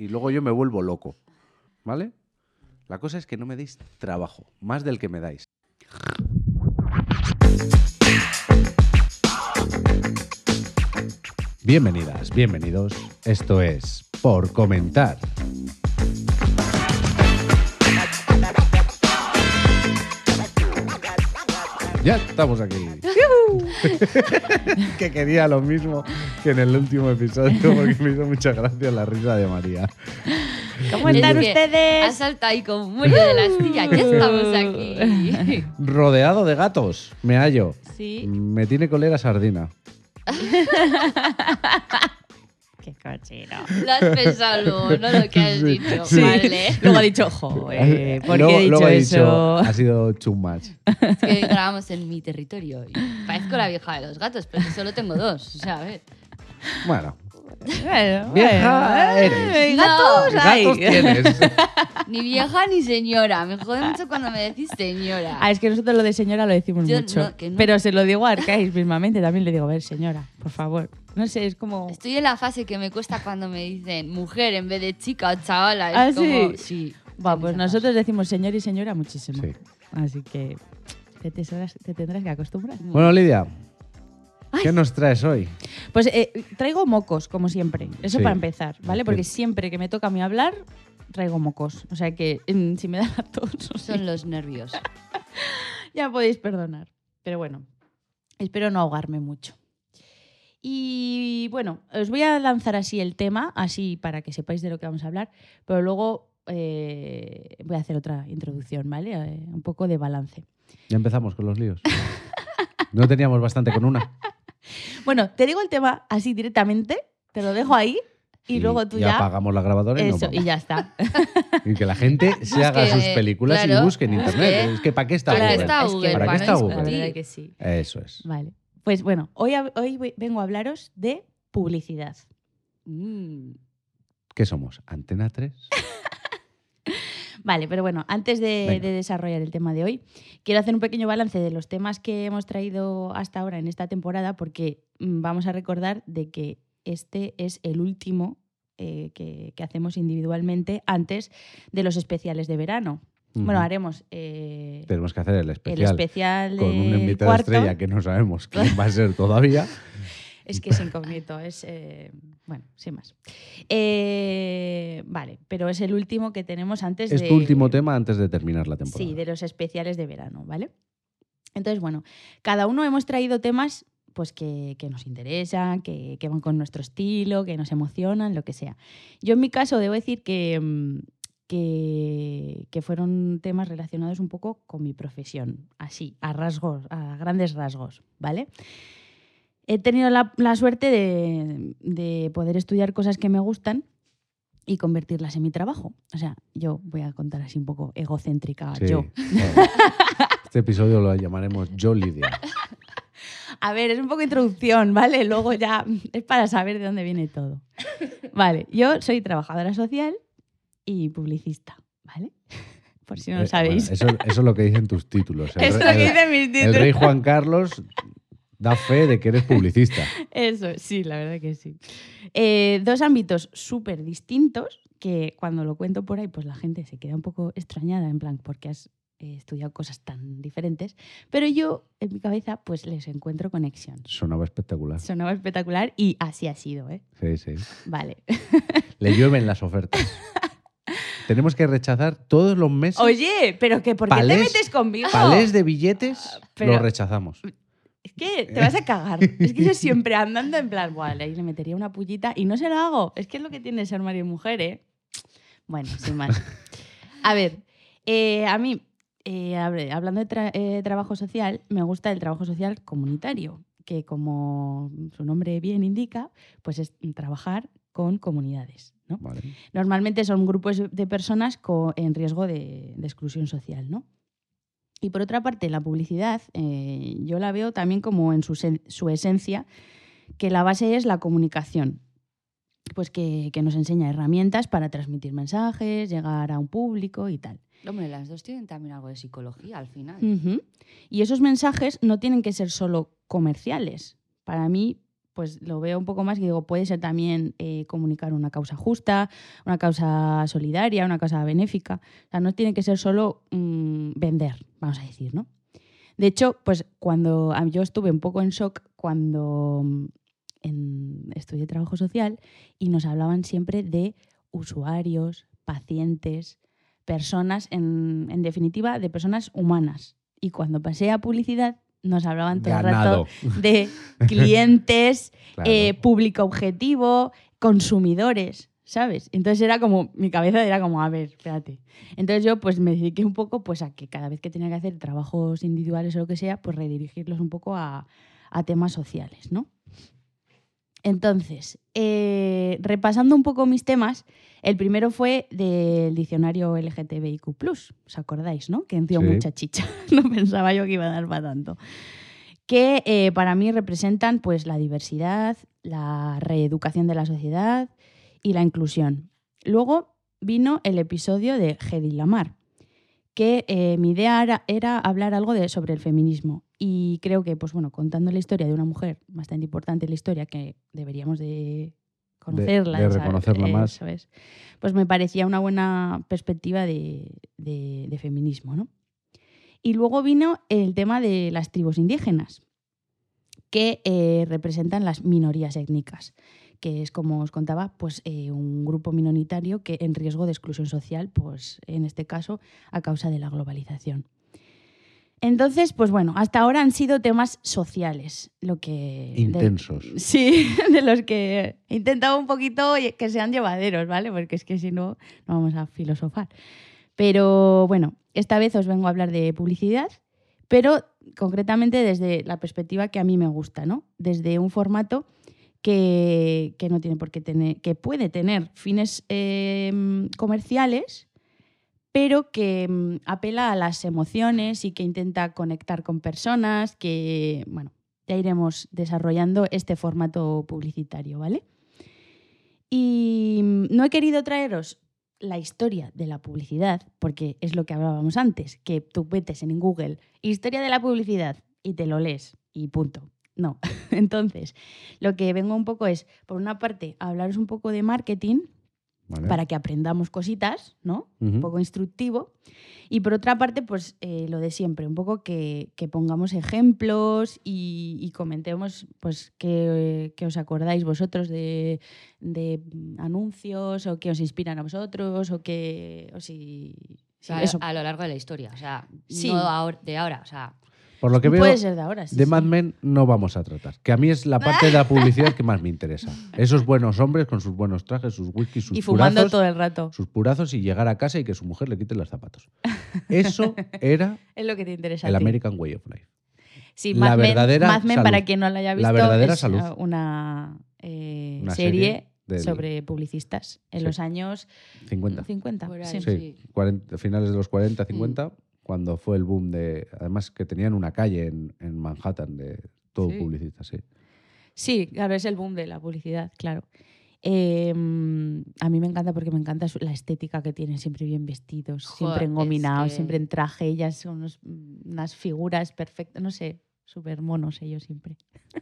y luego yo me vuelvo loco. ¿Vale? La cosa es que no me deis trabajo, más del que me dais. Bienvenidas, bienvenidos. Esto es Por Comentar. Ya estamos aquí. que quería lo mismo que en el último episodio porque me hizo mucha gracia la risa de María. ¿Cómo Es están que ustedes? Ha saltado ahí como muelle de la astilla. Ya estamos aquí. Rodeado de gatos, me hallo. Sí. Me tiene colera sardina. Qué cochino. Lo has pensado luego, no lo que has dicho. sí. Vale. Luego ha dicho, joder, ¿por qué Luego- he dicho luego eso? ha sido too much. Es que grabamos en mi territorio. Y parezco la vieja de los gatos, pero solo tengo dos. O sea, a ver. Bueno, Bueno, Vieja bueno, eres. eh, No, Gatos hay. gatos tienes. Ni vieja ni señora. Me jode mucho cuando me decís señora. Ah, es que nosotros lo de señora lo decimos Yo mucho. no, que no. Pero se lo digo a Arcais mismamente. También le digo, a ver, señora, por favor. No sé, es como... Estoy en la fase que me cuesta cuando me dicen mujer en vez de chica o chavala. Es ¿Ah, como, sí? sí. Pues nosotros decimos señor y señora muchísimo. Sí. Así que te, tesoras- te tendrás que acostumbrar. Bueno, Lidia, ¿qué nos traes hoy? Pues eh, traigo mocos, como siempre. Eso Sí. para empezar, ¿vale? Porque siempre que me toca a mí hablar, traigo mocos. O sea que mm, si me da la tos, Son los nervios. ya podéis perdonar. Pero bueno, espero no ahogarme mucho. Y bueno, os voy a lanzar así el tema, así para que sepáis de lo que vamos a hablar, pero luego eh, voy a hacer otra introducción, ¿vale? Eh, un poco de balance. Ya empezamos con los líos. No teníamos bastante con una. Bueno, te digo el tema así directamente, te lo dejo ahí y, luego tú y ya... apagamos la grabadora y, Eso, vamos. y ya está. Y que la gente se haga sus películas y claro, busque en internet. Es que ¿para qué está Para Google? qué está Es que- Google, ¿Para qué está no Google? La discutir. verdad que sí. Eso es. Vale. Pues bueno, hoy, hoy vengo a hablaros de publicidad. Mm. ¿Qué somos? ¿Antena 3? Vale, pero bueno, antes de, desarrollar el tema de hoy, quiero hacer un pequeño balance de los temas que hemos traído hasta ahora en esta temporada, porque mm, vamos a recordar de que este es el último eh, que, que hacemos individualmente antes de los especiales de verano. Bueno, haremos eh, Tenemos que hacer el el especial. especial con un invitado cuarto. estrella que no sabemos quién va a ser todavía. Es que es incógnito, es. eh, bueno, sin más. Eh, vale, pero es el último que tenemos antes Es de. tu último tema antes de terminar la temporada. Sí, de los especiales de verano, ¿vale? Entonces, bueno, cada uno hemos traído temas pues que, que nos interesan, que, que van con nuestro estilo, que nos emocionan, lo que sea. Yo en mi caso debo decir que, mm, que, que fueron temas relacionados un poco con mi profesión, así, a rasgos, a grandes rasgos, ¿vale? He tenido la, la suerte de, de poder estudiar cosas que me gustan y convertirlas en mi trabajo. O sea, yo voy a contar así un poco egocéntrica, Sí. yo. Este episodio lo llamaremos Yo Lidia. A ver, es un poco introducción, ¿vale? Luego ya es para saber de dónde viene todo. Vale, yo soy trabajadora social y publicista, ¿vale? Por si no lo Eh, sabéis. bueno, eso, eso es lo que dicen tus títulos. El, es lo que el- dicen mis el títulos. rey Juan Carlos da fe de que eres publicista. Eso, sí, la verdad que sí. Eh, dos ámbitos súper distintos que cuando lo cuento por ahí, pues la gente se queda un poco extrañada, en plan, porque has eh, estudiado cosas tan diferentes. Pero yo, en mi cabeza, pues les encuentro conexión. Sonaba espectacular. Sonaba espectacular y así ha sido, ¿eh? Sí, sí. Vale. Le llueven las ofertas. Tenemos que rechazar todos los meses. Oye, pero que ¿por qué te metes conmigo? Palés de billetes Pero- los rechazamos. Que te vas a cagar. Es que yo siempre andando en plan, "Buah, ahí le metería una pullita y no se lo hago. Es que es lo que tiene ser marido y mujer, ¿eh? Bueno, sin más. A ver, eh, a mí, eh, hablando de tra- eh, trabajo social, me gusta el trabajo social comunitario, que como su nombre bien indica, pues es trabajar con comunidades. ¿no? Vale. Normalmente son grupos de personas en riesgo de, de exclusión social, ¿no? Y por otra parte, la publicidad, eh, yo la veo también como en su, su esencia, que la base es la comunicación. Pues que, que nos enseña herramientas para transmitir mensajes, llegar a un público y tal. Hombre, las dos tienen también algo de psicología al final. Y esos mensajes no tienen que ser solo comerciales. Para mí, pues lo veo un poco más y digo, puede ser también eh, comunicar una causa justa, una causa solidaria, una causa benéfica. O sea, no tiene que ser solo mm, vender, vamos a decir, ¿no? De hecho, pues cuando yo estuve un poco en shock cuando mm, en- estudié trabajo social y nos hablaban siempre de usuarios, pacientes, personas, en, en definitiva, de personas humanas. Y cuando pasé a publicidad, nos hablaban todo Ganado. el rato de clientes, Claro. eh, público objetivo, consumidores, ¿sabes? Entonces era como, mi cabeza era como, a ver, espérate. Entonces yo pues me dediqué un poco pues a que cada vez que tenía que hacer trabajos individuales o lo que sea, pues redirigirlos un poco a, a temas sociales, ¿no? Entonces, eh, repasando un poco mis temas, el primero fue del diccionario LGTBIQ+, ¿os acordáis, no? Que dio Sí. mucha chicha, no pensaba yo que iba a dar para tanto. Que eh, para mí representan pues la diversidad, la reeducación de la sociedad y la inclusión. Luego vino el episodio de Hedy Lamar, que eh, mi idea era, era hablar algo de, sobre el feminismo. Y creo que, pues bueno, contando la historia de una mujer bastante importante en la historia que deberíamos de conocerla, de ¿sabes? reconocerla más. Pues me parecía una buena perspectiva de, de- de feminismo, ¿no? Y luego vino el tema de las tribus indígenas, que eh, representan las minorías étnicas, que es, como os contaba, pues eh, un grupo minoritario que en riesgo de exclusión social, pues en este caso a causa de la globalización. Entonces, pues bueno, hasta ahora han sido temas sociales, lo que... de- Intensos. sí, de los que he intentado un poquito que sean llevaderos, ¿vale? Porque es que si no, no vamos a filosofar. Pero bueno, esta vez os vengo a hablar de publicidad, pero concretamente desde la perspectiva que a mí me gusta, ¿no? Desde un formato que, no tiene por qué tener, que puede tener fines eh, comerciales, pero que mm, apela a las emociones y que intenta conectar con personas, que, bueno, ya iremos desarrollando este formato publicitario, ¿vale? Y mm, no he querido traeros la historia de la publicidad, porque es lo que hablábamos antes, que tú metes en Google historia de la publicidad y te lo lees y punto. No. Entonces, lo que vengo un poco es, por una parte, a hablaros un poco de marketing ¿vale? para que aprendamos cositas, ¿no? Un poco instructivo. Y por otra parte, pues eh, lo de siempre, un poco que, que pongamos ejemplos y, y comentemos pues qué, qué os acordáis vosotros de, de anuncios o qué os inspiran a vosotros o qué... O si, O eso. a lo largo de la historia. O sea, Sí. no ahora- de ahora. O sea, Por lo que veo, Puede ser de ahora, sí, de sí. Mad Men no vamos a tratar. Que a mí es la parte de la publicidad que más me interesa. Esos buenos hombres con sus buenos trajes, sus whisky, sus Y fumando purazos, todo el rato. sus purazos y llegar a casa y que su mujer le quite los zapatos. Eso era Es lo que te interesa. a el ti. American Way of Life. Sí, la Mad Men, verdadera Mad Men, salud. para quien no la haya La visto, verdadera es salud. una, eh, Una serie, serie del- sobre publicistas en Sí. los años 50. 50. Por ahí. sí. Sí, Sí. 40 finales de los 40, Mm. 50, cuando fue el boom de... Además que tenían una calle en, en Manhattan de todo Sí. publicista, sí. Sí, claro, es el boom de la publicidad, claro. Eh, a mí me encanta porque me encanta la estética que tienen, siempre bien vestidos, siempre es engominados, que- siempre en traje, ellas son unos- unas figuras perfectas, no sé, súper monos ellos siempre.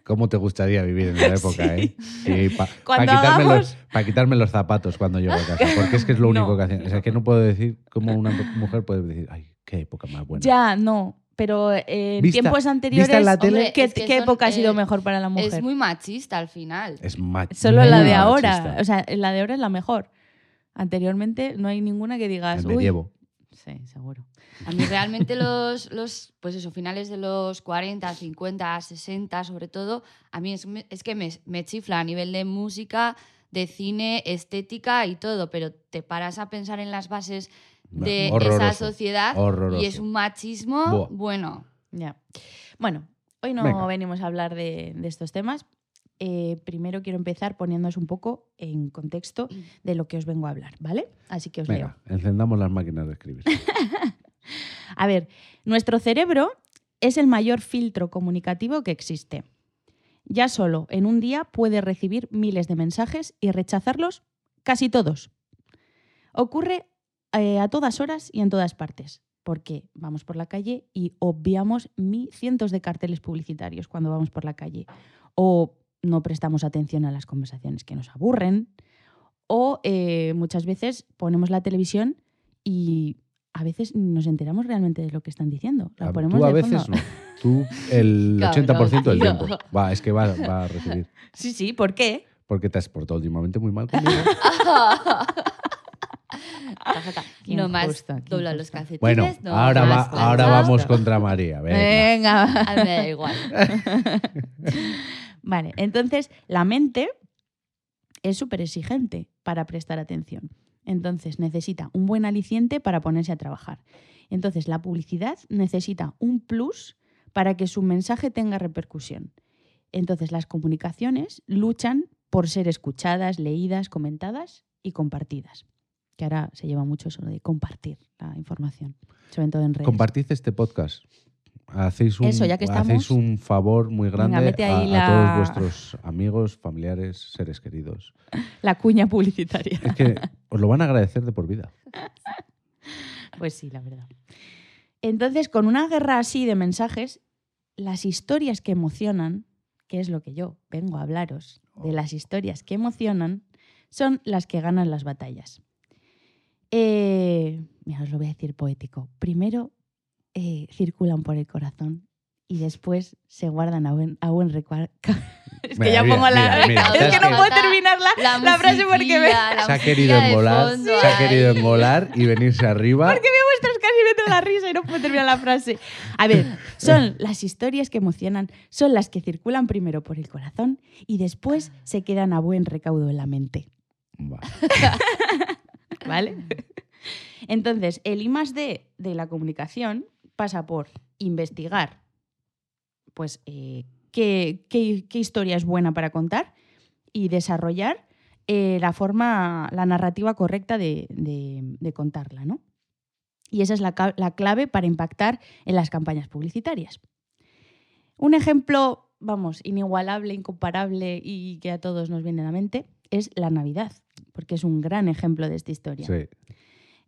¿Cómo te gustaría vivir en la época, eh? para Cuando quitarme, pa' quitarme los zapatos cuando llego a casa. Porque es que es lo único No. que hacen. O sea, que no puedo decir cómo una mujer puede decir, ay, qué época más buena. Ya, no, pero eh, en Vista- tiempos anteriores, vista en la tele- Hombre, ¿qué, es que qué son, época ha sido eh, mejor para la mujer? es muy machista al final. Es ma- Solo la de ahora, o sea, la de ahora es la mejor. Anteriormente no hay ninguna que digas, El uy, medievo. sí, seguro. A mí realmente los, los, pues eso, finales de los 40, 50, 60 sobre todo, a mí es, que me, me chifla a nivel de música, de cine, estética y todo, pero te paras a pensar en las bases de esa Horroroso, sociedad y es un machismo, Buah. bueno, Ya. Bueno, hoy no Venga. venimos a hablar de, de estos temas. Eh, primero quiero empezar poniéndoos un poco en contexto de lo que os vengo a hablar, ¿vale? Así que os leo. Venga, encendamos las máquinas de escribir. A ver, nuestro cerebro es el mayor filtro comunicativo que existe. Ya solo en un día puede recibir miles de mensajes y rechazarlos casi todos. Ocurre eh, a todas horas y en todas partes, porque vamos por la calle y obviamos mi cientos de carteles publicitarios cuando vamos por la calle. O no prestamos atención a las conversaciones que nos aburren, o eh, muchas veces ponemos la televisión y a veces nos enteramos realmente de lo que están diciendo. La ponemos Tú a de veces fondo. no. Tú el Cabrón, 80% del tiempo. Va, es que va, va a recibir. Sí, sí, ¿por qué? Porque te has portado últimamente muy mal conmigo. No más dobla los calcetines. Bueno, no ahora, va, ahora vamos contra María. venga. Venga. A mí me da igual. Vale, entonces la mente es súper exigente para prestar atención. Entonces necesita un buen aliciente para ponerse a trabajar. Entonces la publicidad necesita un plus para que su mensaje tenga repercusión. Entonces las comunicaciones luchan por ser escuchadas, leídas, comentadas y compartidas. Que ahora se lleva mucho eso de compartir la información, sobre todo en redes. Compartid este podcast. Hacéis un, Eso, ya que hacéis estamos. un favor muy grande a, a todos vuestros amigos, familiares, seres queridos. la cuña publicitaria. Es que os lo van a agradecer de por vida. Pues sí, la verdad. Entonces, con una guerra así de mensajes, las historias que emocionan, que es lo que yo vengo a hablaros, de las historias que emocionan, son las que ganan las batallas. Eh, mira, os lo voy a decir poético. Primero eh, circulan por el corazón y después se guardan a buen, a buen recuerdo. es que Mira, ya mira, pongo la... mira, mira, es que no puedo terminar la, La, la frase porque me... Se ha querido fondo se ha querido embolar y venirse arriba. vuestras casi me entra la risa y no puedo terminar la frase. A ver, son las historias que emocionan, son las que circulan primero por el corazón y después se quedan a buen recaudo en la mente. ¿Vale? Entonces, el I más D de la comunicación pasa por investigar, pues, eh, qué, qué- qué historia es buena para contar y desarrollar eh, la forma, la narrativa correcta de, de- de contarla, ¿no? Y esa es la, la clave para impactar en las campañas publicitarias. Un ejemplo, vamos, inigualable, incomparable y que a todos nos viene a la mente es la Navidad, porque es un gran ejemplo de esta historia. Sí.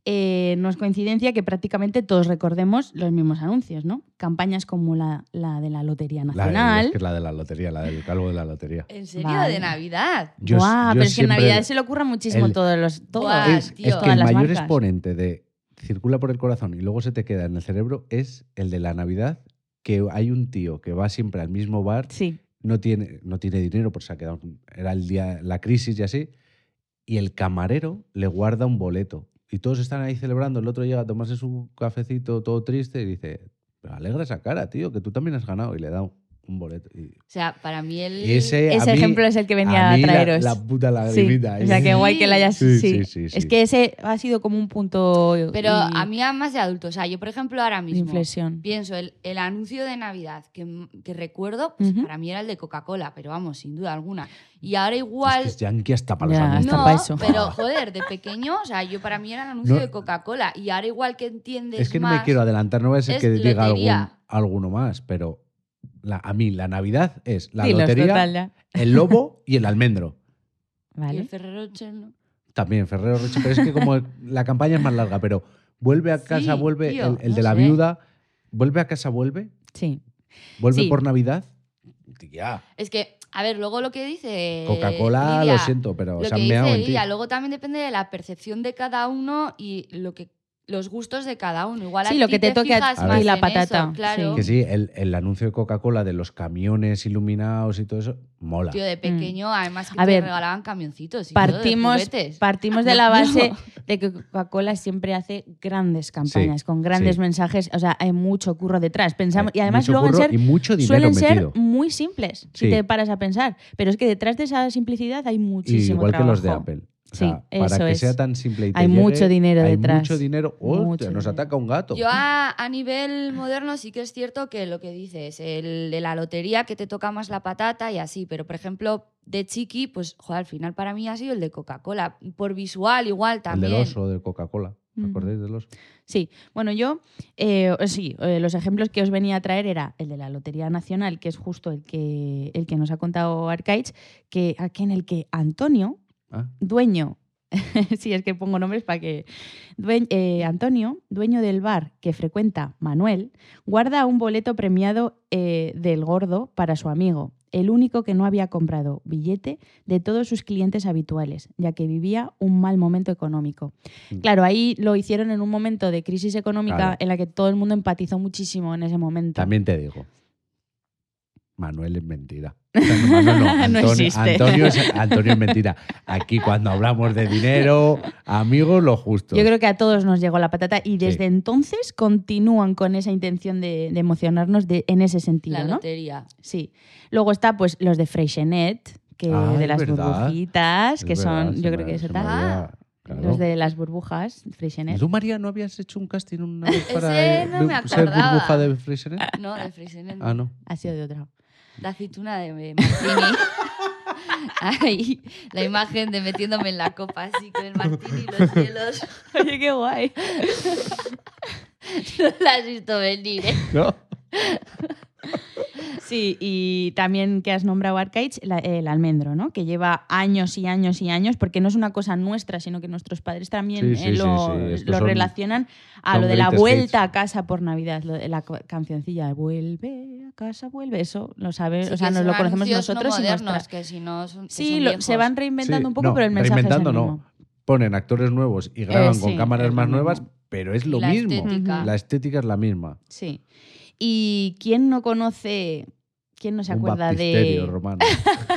Eh, no es coincidencia que prácticamente todos recordemos los mismos anuncios, ¿no? Campañas como la, la de la Lotería La, Nacional. es que es la de la lotería, la del calvo de la lotería. ¿En serio? Vale. ¿De Navidad? Yo- Buah, yo pero es que en Navidad se le ocurre muchísimo el- todos los. Todos, Buah, es, tío. es que todas el las mayor marcas. exponente de circula por el corazón y luego se te queda en el cerebro es el de la Navidad, que hay un tío que va siempre al mismo bar, Sí, no tiene, no tiene dinero, pues se ha quedado, era el día, la crisis y así, y el camarero le guarda un boleto. Y todos están ahí celebrando, el otro llega a tomarse su cafecito todo triste y dice, pero alegra esa cara, tío, que tú también has ganado. Y le da un boleto. Y, O sea, para mí el... ese, a ese mí- ejemplo es el que venía a, mí la- traeros. La, puta Sí, lagrimita. o sea, ahí. que guay que la hayas. Sí, Sí, sí, sí, sí. Es que ese ha sido como un punto. Pero y- a mí más de adulto. O sea, yo, por ejemplo, ahora mismo inflexión. pienso el, el anuncio de Navidad que, que recuerdo, pues Ujú. para mí era el de Coca-Cola, pero vamos, sin duda alguna. Y ahora Es igual... que es yankee hasta para los Ya, anuncios. hasta no, eso. pero joder, de pequeño, o sea, yo para mí era el anuncio No. de Coca-Cola. Y ahora igual que entiendes Es que no más, me quiero adelantar, no voy a ser es que diga algún, alguno más, pero la- a mí la Navidad es la Dilos, lotería, total, ya. el lobo y el almendro. Y Vale. el Ferrero Rocher, ¿no? También Ferrero Rocher, pero es que como la campaña es más larga, pero vuelve a casa, Sí, vuelve tío, el, el no de la sé. viuda, vuelve a casa, vuelve, Sí. vuelve Sí. por Navidad. Tía, Es que, a ver, luego lo que dice. Coca-Cola, lo siento, pero Lo se que han dice en. Lidia, luego también depende de la percepción de cada uno y lo que los gustos de cada uno. Igual a Sí, lo ti que te toque a fijas ti más la en patata, eso, claro. Que sí, el, el anuncio de Coca-Cola de los camiones iluminados y todo eso, mola. Tío, de pequeño, además que Mm. A te ver, regalaban camioncitos y todo, de Partimos, partimos de la No. base de que Coca-Cola siempre hace grandes campañas, Sí, con grandes sí. mensajes. O sea, hay mucho curro detrás. Pensamos, y además mucho luego ser y mucho suelen ser muy simples, si Sí. te paras a pensar. Pero es que detrás de esa simplicidad hay Y muchísimo igual que los de. Apple. O Sí, sea, para eso que es. sea tan simple y te Hay llegue, mucho dinero hay detrás. mucho dinero. Hostia, Mucho nos dinero. ataca un gato. Yo a, a nivel moderno sí que es cierto que lo que dices, el de la lotería que te toca más la patata y así, pero por ejemplo de chiqui, pues joder, al final para mí ha sido el de Coca-Cola, por visual igual el también. del oso de Coca-Cola. ¿Os Ujú. acordáis del oso? Sí, bueno, yo, eh, sí, eh, los ejemplos que os venía a traer era el de la Lotería Nacional, que es justo el que, el que nos ha contado Arcaich, que, aquí en el que Antonio, Ah, dueño, sí, es que pongo nombres para que. due- eh, Antonio, dueño del bar que frecuenta Manuel, guarda un boleto premiado eh, del gordo para su amigo. el único que no había comprado billete de todos sus clientes habituales, ya que vivía un mal momento económico. Mm. Claro, ahí lo hicieron en un momento de crisis económica Claro. en la que todo el mundo empatizó muchísimo en ese momento. También te digo. Manuel es mentira. No, Manuel no, No Antonio, existe. Antonio, es, Antonio es mentira. Aquí cuando hablamos de dinero, amigos, lo justo. Yo creo que a todos nos llegó la patata y desde Sí. entonces continúan con esa intención de, de emocionarnos de- en ese sentido, La ¿no? lotería. Sí. Luego está pues los de Freixenet, que Ah, de es las verdad. burbujitas, Es que son, yo creo que está. había- claro. Los de las burbujas, Freixenet. ¿Tú, María, no habías hecho un casting una vez Ese para no me ser burbuja de Freixenet? No, de Freixenet. Ah, no. Ha sido de otra. De aceituna de Martini. Ahí, la imagen de metiéndome en la copa así con el Martini y los hielos. Oye, qué guay. No la has visto venir, ¿eh? ¿No? Sí, y también que has nombrado Arcades, la- el almendro, ¿no? Que lleva años y años y años, porque no es una cosa nuestra, sino que nuestros padres también Sí, sí, eh, lo, sí, estos lo son- relacionan a lo de la vuelta hits. a casa por Navidad, lo de la cancioncilla, vuelve a casa, vuelve, eso lo sabe, Sí, o sea, nos lo conocemos anuncios no nosotros y modernos, nuestra... que si no son, que Sí, son lo- viejos. se van reinventando Sí, un poco, no, pero el mensaje es el reinventando mismo. no. Ponen actores nuevos y graban Eh, con cámaras más nuevas, pero es lo la mismo. estética. La estética es la misma. Sí. ¿Y quién no conoce, quién no se un acuerda de... romano.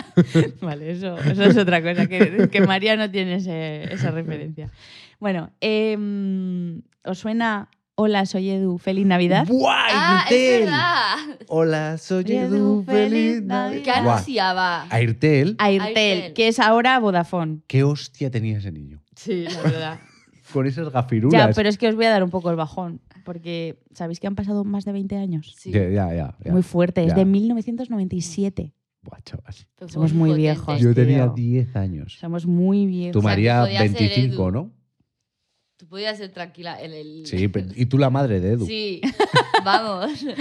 Vale, eso, eso es otra cosa, que, que María no tiene ese- esa referencia. Bueno, em, ¿os suena Hola, soy Edu, feliz Navidad? ¡Ah, es Airtel! verdad! Hola, soy Edu, feliz Navidad. ¿Qué anunciaba? Airtel, Airtel, Airtel. que es ahora Vodafone. ¿qué hostia tenía ese niño? Sí, la verdad. Con esas Ya, gafirulas. pero es que os voy a dar un poco el bajón, porque ¿sabéis que han pasado más de 20 años? Sí. Ya, ya, ya, ya. Muy fuerte, es ya. de 1997. Buah, chaval. Fue Somos muy viejos. Yo tenía 10 años. Somos muy viejos. Tú, O sea, que María, podía ser 25, Edu. ¿no? Tú podías ser tranquila en el... Sí, pero- y tú la madre de Edu. Sí, vamos.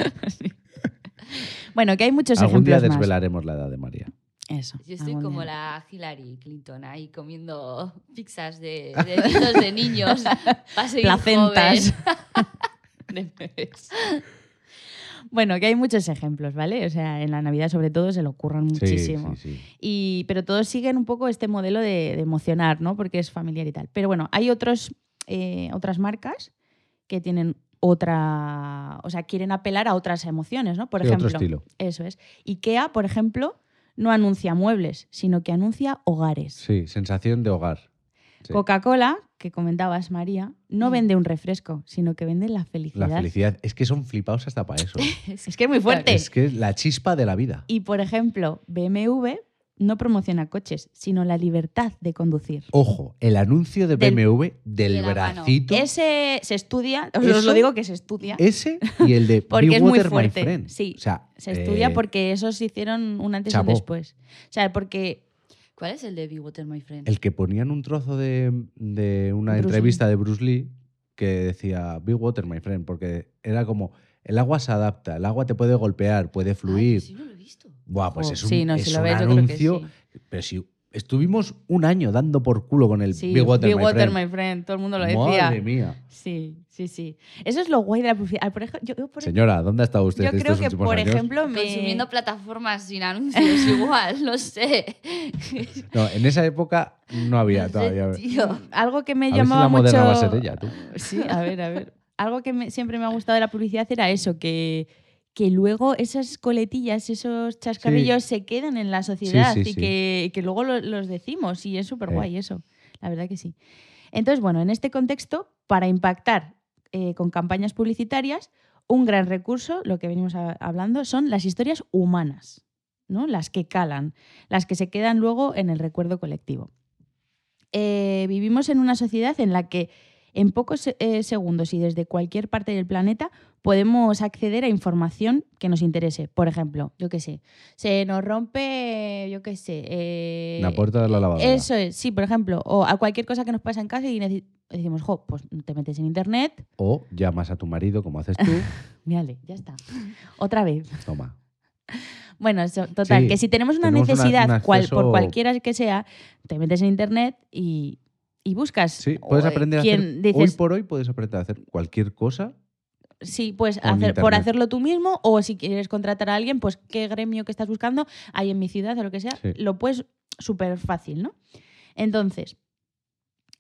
Bueno, que hay muchos Algún día ejemplos más. desvelaremos la edad de María. Eso. Yo estoy como día. la Hillary Clinton ahí comiendo pizzas de deditos de niños. placentas. de. Bueno, que hay muchos ejemplos, ¿vale? O sea, en la Navidad sobre todo se le ocurran Sí, muchísimo. sí, sí. Y, pero todos siguen un poco este modelo de, de emocionar, ¿no? Porque es familiar y tal. Pero bueno, hay otros, eh, otras marcas que tienen otra. O sea, quieren apelar a otras emociones, ¿no? Por Sí, ejemplo. otro estilo. Eso es. IKEA, por ejemplo, no anuncia muebles, sino que anuncia hogares. Sí, sensación de hogar. Sí. Coca-Cola, que comentabas, María, no vende un refresco, sino que vende la felicidad. La felicidad. Es que son flipados hasta para eso. Es que es muy fuerte. es que es la chispa de la vida. Y, por ejemplo, BMW no promociona coches, sino la libertad de conducir. Ojo, el anuncio de BMW del mano. bracito. Ese se estudia, os ¿Eso? lo digo que se estudia. Ese y el de Porque Be es muy Water, fuerte, sí. O sea, Se estudia eh, porque esos se hicieron un antes y un después. O sea, porque ¿Cuál es el de Be Water, my friend? el que ponían un trozo de, de una Bruce entrevista de Bruce Lee que decía Be Water, my friend, porque era como el agua se adapta, el agua te puede golpear, puede Ay, fluir. sí, no lo he visto. Buah, pues Jo, es un, sí, no, si es lo un ves, yo creo que anuncio. sí. Pero si estuvimos un año dando por culo con el sí, Be Water, my, Water, friend. my friend, todo el mundo lo decía. Madre mía. Sí, sí, sí. Eso es lo guay de la publicidad. Por ejemplo, yo, yo por- Señora, ¿dónde ha estado usted yo estos creo que, por años? ejemplo, me... Consumiendo plataformas sin anuncios igual, no sé. No, en esa época no había No sé, todavía. tío. algo que me A ver si llamaba la moderna mucho... va a ser ella, tú. Sí, a ver, a ver. Algo que me- siempre me ha gustado de la publicidad era eso, que, que luego esas coletillas, esos chascarrillos se quedan en la sociedad sí, y. Que, que luego lo- los decimos y es súper Eh. guay eso, la verdad que sí. Entonces, bueno, en este contexto, para impactar eh, con campañas publicitarias, un gran recurso, lo que venimos a- hablando, son las historias humanas, ¿no? las que calan, las que se quedan luego en el recuerdo colectivo. Eh, vivimos en una sociedad en la que en pocos eh, segundos y desde cualquier parte del planeta podemos acceder a información que nos interese. Por ejemplo, yo qué sé, se nos rompe, yo qué sé. eh, La puerta de la lavadora. Eso es, sí, por ejemplo, o a cualquier cosa que nos pasa en casa y decimos, jo, pues te metes en internet, O llamas a tu marido, como haces tú. mírale, ya está. Otra vez. Toma. Bueno, eso, total, Sí, que si tenemos una tenemos una- necesidad, un cual- acceso- por cualquiera que sea, te metes en internet y, y buscas. Sí, puedes eh, aprender a hacer. dices, Hoy por hoy puedes aprender a hacer cualquier cosa Sí, pues hacer, por hacerlo tú mismo o si quieres contratar a alguien, pues qué gremio que estás buscando hay en mi ciudad o lo que sea, Sí. lo puedes súper fácil, ¿no? Entonces,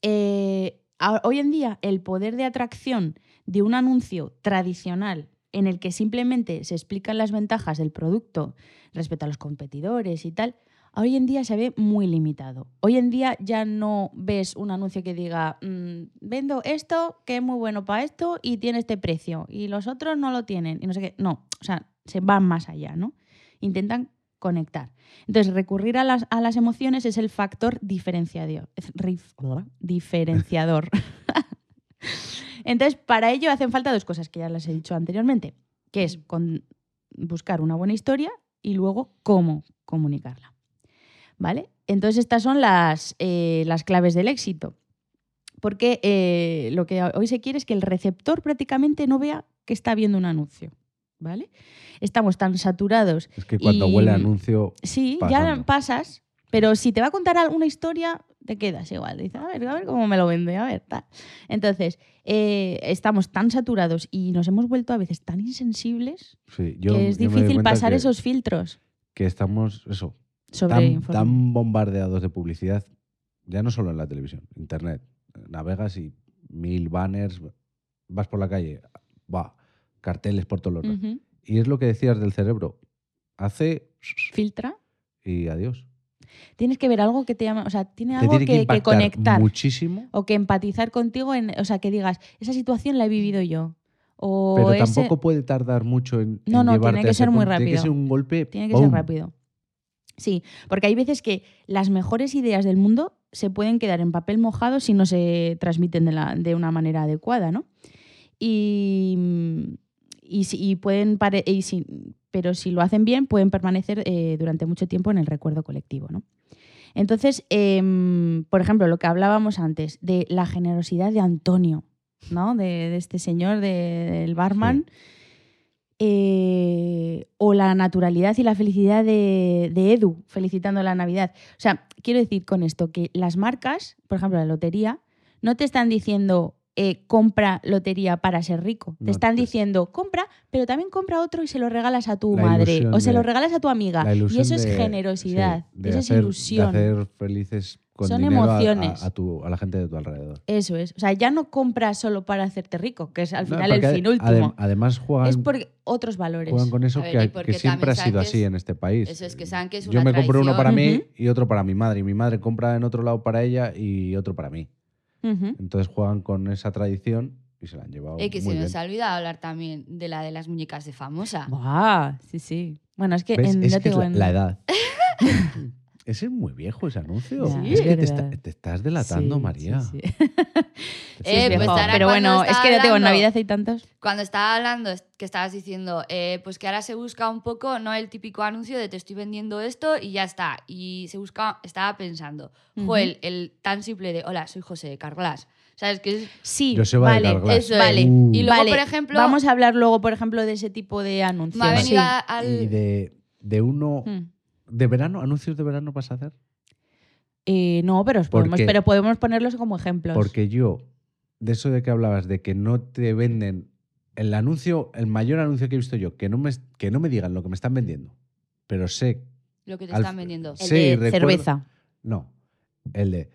eh, hoy en día el poder de atracción de un anuncio tradicional en el que simplemente se explican las ventajas del producto respecto a los competidores y tal, hoy en día se ve muy limitado. Hoy en día ya no ves un anuncio que diga, mm, vendo esto, que es muy bueno para esto y tiene este precio, y los otros no lo tienen, y no sé qué. No, o sea, se van más allá, ¿no? Intentan conectar. Entonces, recurrir a las, a las emociones es el factor diferenciador. diferenciador. Entonces, para ello hacen falta dos cosas que ya las he dicho anteriormente, que es con buscar una buena historia y luego cómo comunicarla. ¿Vale? Entonces, estas son las, eh, las claves del éxito. Porque eh, lo que hoy se quiere es que el receptor prácticamente no vea que está viendo un anuncio. ¿Vale? Estamos tan saturados Es que cuando Y- huele a anuncio. Sí, pasando. ya pasas, pero si te va a contar alguna historia, te quedas igual. Dices, a ver, a ver cómo me lo vende, a ver, tal. Entonces, eh, estamos tan saturados y nos hemos vuelto a veces tan insensibles Sí, yo, que es yo difícil pasar que- esos filtros Que estamos, eso, sobre tan, bombardeados de publicidad, ya no solo en la televisión, internet. Navegas y mil banners, vas por la calle, va, carteles por todos los lados. Ujú. Y es lo que decías del cerebro. Hace Filtra. y adiós. Tienes que ver algo que te llama, o sea, tiene algo tiene que, que, que impactar conectar muchísimo, o que empatizar contigo, en, o sea, que digas, esa situación la he vivido yo. O pero ese- tampoco puede tardar mucho en, No, en no, tiene que ser muy punto. Tiene que rápido. ser un golpe. Tiene que ser rápido. Sí, porque hay veces que las mejores ideas del mundo se pueden quedar en papel mojado si no se transmiten de, una manera adecuada, ¿no? Y, y, pueden pare- y si- pero si lo hacen bien, pueden permanecer eh, durante mucho tiempo en el recuerdo colectivo, ¿no? Entonces, em, por ejemplo, lo que hablábamos antes de la generosidad de Antonio, ¿no? De, de este señor, de- del barman. Eh, o la naturalidad y la felicidad de, de Edu felicitando la Navidad. O sea, quiero decir con esto que las marcas, por ejemplo la lotería, no te están diciendo eh, compra lotería para ser rico. Te están te- diciendo compra, pero también compra otro y se lo regalas a tu madre o se de- lo regalas a tu amiga. Y eso es de- generosidad, sí, de eso hacer- es ilusión. De hacer felices con Son dinero a- a- emociones. A, tu, a la gente de tu alrededor. Eso es. O sea, ya no compras solo para hacerte rico, que es al No, final el fin último. además juegan, es por otros valores. juegan con eso ver, que, siempre ha sido saben que así es- en este país. Eso es que saben que es Yo una me compro uno para mí y otro para mi madre. Y mi madre compra en otro lado para ella y otro para mí. Entonces juegan con esa tradición y se la han llevado Eh, que se muy nos bien. ha olvidado hablar también de la de las muñecas de famosa. Buah, sí, sí. Bueno, es que ¿Ves? en, Es ya que te es digo, la, en- la edad. ese es muy viejo ese anuncio. Sí, es que te, está- te estás delatando, Sí, María. sí, Eh, pues ahora Pero bueno, es que ya te digo, en hablando- Navidad hay tantos. Cuando estaba hablando, es- que estabas diciendo, eh, pues que ahora se busca un poco, no el típico anuncio de te estoy vendiendo esto y ya está. Y se busca, estaba pensando, Ujú. Joel, el tan simple de, hola, soy José de Carglass. ¿Sabes? Que es, Sí, vale, Carglass. eso es. vale. Uh. Y luego, Vale, por ejemplo, Vamos a hablar luego, por ejemplo, de ese tipo de anuncios. me ha Sí. venido a- al... Y de, de uno. ¿De verano? ¿Anuncios de verano vas a hacer? Eh, no, pero, os podemos, Porque- pero podemos ponerlos como ejemplos. Porque yo, de eso de que hablabas, de que no te venden. El anuncio, el mayor anuncio que he visto yo, que no me, que no me digan lo que me están vendiendo, pero sé. Lo que te al- están vendiendo. el sí, de recuerdo- cerveza. No. El de.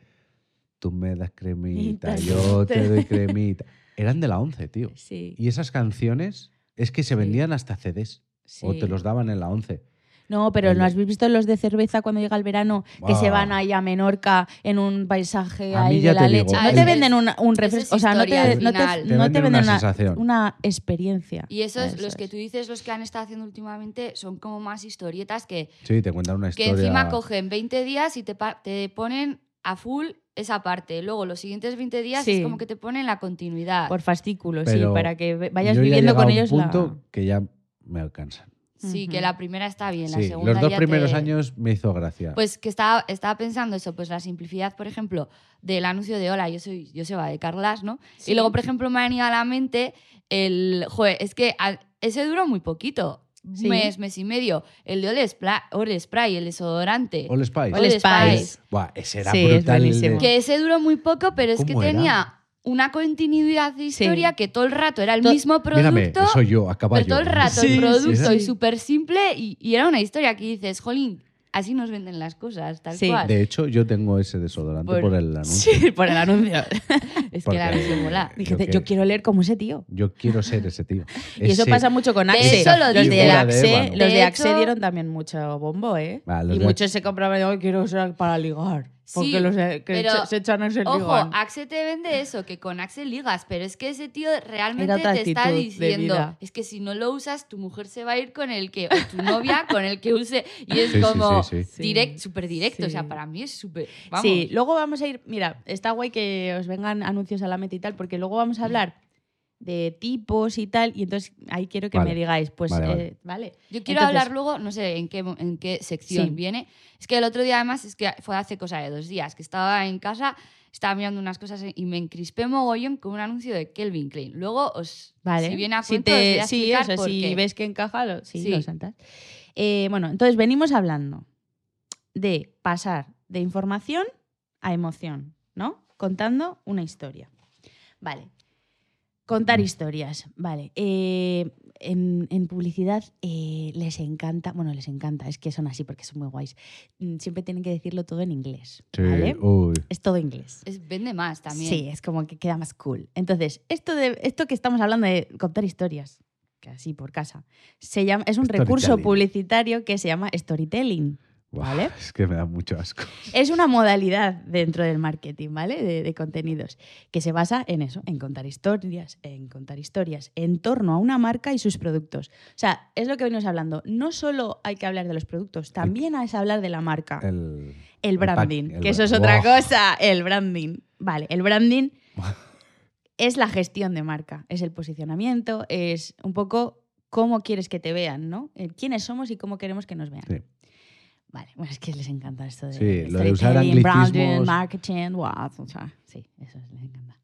Tú me das cremita, yo te- doy cremita. Eran de la 11, tío. Sí, Y esas canciones es que se Sí. vendían hasta CDs. O sí. te los daban en la 11. No, pero ¿no has visto los de cerveza cuando llega el verano? Que se van ahí a Menorca en un paisaje A ahí de la digo, leche. No te venden una- un refresco, es o sea, no te, no te, final. Te no te venden una una, sensación. una experiencia. Y esos, Eso los que tú dices, los que han estado haciendo últimamente, son como más historietas que, Sí, te cuentan una que encima cogen 20 días y te, te ponen a full esa parte. Luego, los siguientes 20 días Sí. es como que te ponen la continuidad. Por fascículos, sí, para que vayas yo ya he viviendo con a ellos un la- punto que ya me alcanzan. Sí, que la primera está bien, la Sí, segunda los dos ya primeros te- años me hizo gracia. Pues que estaba, estaba pensando eso, pues la simplicidad, por ejemplo, del anuncio de Hola, yo soy Joseba de Carlas, ¿no? Sí. Y luego, por ejemplo, me ha venido a la mente el. Joder, es que ese duró muy poquito. Sí. mes, mes y medio. El de Ole Spray, Ole Spray el desodorante. All Spice. All Spice. Spice. Buah, ese era Sí, es brutal. el de-. Que ese duró muy poco, pero es que tenía una continuidad de historia que todo el rato era el To- mismo producto. Mírame, soy yo, a caballo. pero todo el rato Sí, el sí, producto sí. y súper simple y, y era una historia que dices, jolín, así nos venden las cosas, tal Sí. cual. De hecho, yo tengo ese desodorante Por- por, el anuncio. Sí, por el anuncio. es que era porque- que mola. Dije, Yo quiero leer como ese tío. Yo quiero ser ese tío. Y eso Ese- pasa mucho con De Axe. hecho, lo los, de de Axe, ébano. los de De Axe dieron también mucho bombo, ¿eh? Ah, y de- muchos se compraban, "Ay, quiero ser para ligar. Porque Sí, los que pero, se- echan ese Ojo, ligón. Axe te vende eso, que con Axe ligas, pero es que ese tío realmente te está diciendo, es que si no lo usas, tu mujer se va a ir con el que, o tu novia con el que use, y es Sí, como sí, sí. Sí. direct, súper directo, o sea, para mí es súper, vamos. Sí, luego vamos a ir, mira, está guay que os vengan anuncios a la meta y tal, porque luego vamos a hablar de tipos y tal, y entonces ahí quiero que Vale. me digáis, pues, Vale, eh, vale. vale. Yo quiero Entonces- hablar luego, no sé en qué, en qué sección Sí. viene. Es que el otro día, además, es que fue hace cosa de dos días, que estaba en casa, estaba mirando unas cosas y me encrispé mogollón con un anuncio de Kelvin Klein. Luego, os, Vale. si viene a Si cuento, te- os voy a sí, explicar o sea, por si qué. ves que encaja, lo, sí, Sí. lo saltas. Eh, bueno, entonces venimos hablando de pasar de información a emoción, ¿no? Contando una historia. Vale. Contar historias, vale. Eh, en, en publicidad eh, les encanta, bueno, les encanta, es que son así porque son muy guays. Mm, Siempre tienen que decirlo todo en inglés, Sí, ¿vale? uy. Es todo inglés. Es, vende más también. Sí, es como que queda más cool. Entonces, esto, de, esto que estamos hablando de contar historias, que así por casa, se llama, es un recurso publicitario que se llama storytelling. ¿Vale? Es que me da mucho asco. Es una modalidad dentro del marketing, ¿vale? De, de contenidos, que se basa en eso, en contar historias, en contar historias en torno a una marca y sus productos. O sea, es lo que venimos hablando. No solo hay que hablar de los productos, también hay que hablar de la marca. El, El el pack- branding, el que eso es otra cosa, el branding. Vale, el branding es la gestión de marca, es el posicionamiento, es un poco cómo quieres que te vean, ¿no? Eh, Quiénes somos y cómo queremos que nos vean. Sí. Vale, bueno, es que les encanta esto de Sí, lo de usar branding, marketing, wow, o sea, sí, eso les encanta.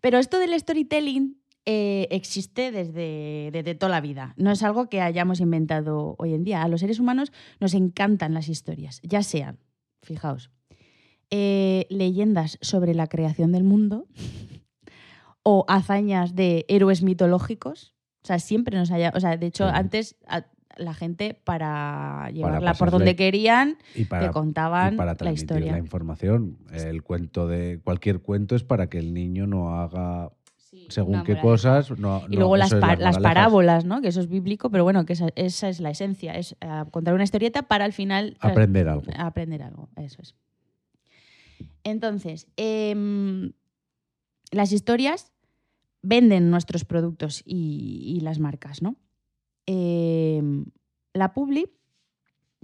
Pero esto del storytelling eh, existe desde, desde toda la vida. No es algo que hayamos inventado hoy en día. A los seres humanos nos encantan las historias, ya sean, fijaos, eh, leyendas sobre la creación del mundo o hazañas de héroes mitológicos. O sea, siempre nos haya. O sea, de hecho, Sí. antes la gente para llevarla por donde querían Y para, te contaban y para la historia. la información. El cuento de cualquier cuento es para que el niño no haga Sí, según qué cosas. No, Y no, luego las, pa- parábolas, ¿no? Que eso es bíblico, pero bueno, que esa, esa es la esencia, es eh, contar una historieta para al final Aprender algo. aprender algo, eso es. Entonces, em, las historias venden nuestros productos y, y las marcas, ¿no? Em, la Publi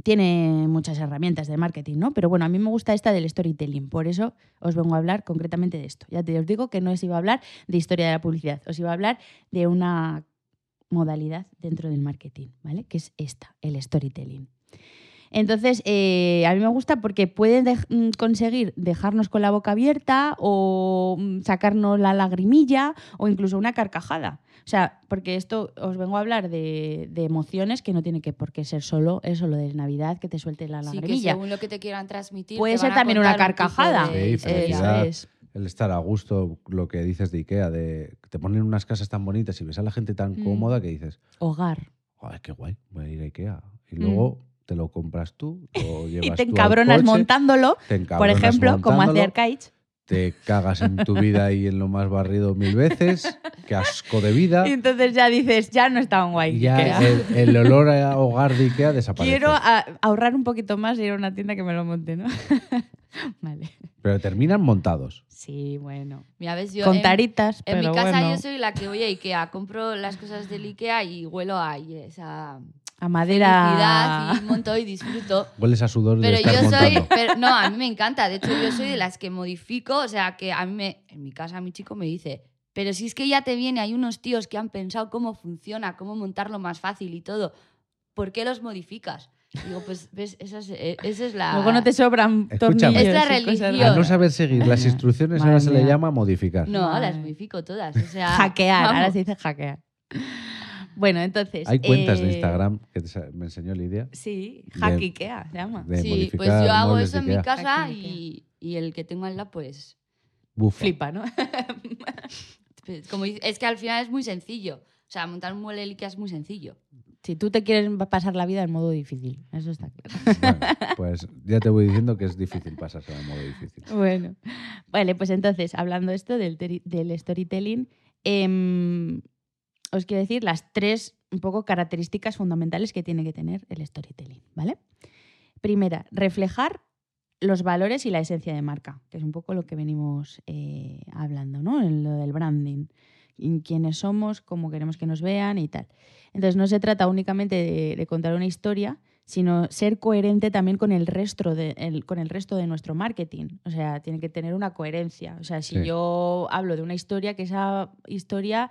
tiene muchas herramientas de marketing, ¿no? Pero bueno, a mí me gusta esta del storytelling, por eso os vengo a hablar concretamente de esto. Ya te os digo que no os iba a hablar de historia de la publicidad, os iba a hablar de una modalidad dentro del marketing, ¿vale? Que es esta, el storytelling. Entonces, eh, a mí me gusta porque pueden mm, conseguir dejarnos con la boca abierta o mm, sacarnos la lagrimilla o incluso una carcajada. O sea, porque esto os vengo a hablar de, de emociones que no tiene que por qué ser solo eso, lo de Navidad, que te suelte la Sí, que lagrimilla. según lo que te quieran transmitir. Puede te ser van a también una un carcajada. de Sí, es. El estar a gusto, lo que dices de Ikea, de que te ponen unas casas tan bonitas y ves a la gente tan Mm. cómoda que dices, Hogar. Joder, qué guay, voy a ir a Ikea. Y Mm. Te lo compras tú, lo llevas Y te tú al encabronas coche, montándolo, te por encabronas ejemplo, como hace montándolo, Arcaich. Te cagas en tu vida y en lo más barrido mil veces. Qué asco de vida. Y entonces ya dices, ya no está tan guay. Ya el, el olor a hogar de Ikea desaparece. Quiero a- ahorrar un poquito más y ir a una tienda que me lo monte, ¿no? vale. Pero terminan montados. Sí, bueno. Mira, ves, yo Con en- taritas, En, pero mi casa bueno. yo soy la que voy a Ikea, compro las cosas del Ikea y huelo a esa A madera. felicidad y monto y disfruto. Hueles a sudor de Pero estar yo soy, pero no, a mí me encanta. De hecho, yo soy de las que modifico, o sea, que a mí me, en mi casa mi chico me dice, pero si es que ya te viene, hay unos tíos que han pensado cómo funciona, cómo montarlo más fácil y todo, ¿por qué los modificas? Digo, pues, ves, esa es, eh, esa es la... Luego no te sobran tornillos. Es la religión. A no saber seguir las Madre instrucciones, mía. ahora se le Madre llama modificar. No, Madre. las modifico todas. O sea, Hackear, ahora se dice hackear. Bueno, entonces. Hay cuentas de eh, Instagram que te- me enseñó Lidia. Sí, De- Hack Ikea se llama. de Sí, pues yo hago eso de en mi casa en y, y el que tengo al lado, pues Bufa. flipa, ¿no? Como dice- es que al final es muy sencillo. O sea, montar un mueble Ikea es muy sencillo. si tú te quieres pasar la vida en modo difícil, eso está claro. Bueno, pues ya te voy diciendo que es difícil pasarse al modo difícil. Bueno, vale, pues entonces, hablando esto del, storytelling, em, os quiero decir las tres un poco características fundamentales que tiene que tener el storytelling, ¿vale? Primera, reflejar los valores y la esencia de marca, que es un poco lo que venimos eh, hablando, ¿no? En lo del branding. Y quiénes somos, cómo queremos que nos vean y tal. Entonces, no se trata únicamente de, de contar una historia, sino ser coherente también con el, resto de, el- con el resto de nuestro marketing. O sea, tiene que tener una coherencia. O sea, si Sí. yo hablo de una historia, que esa historia,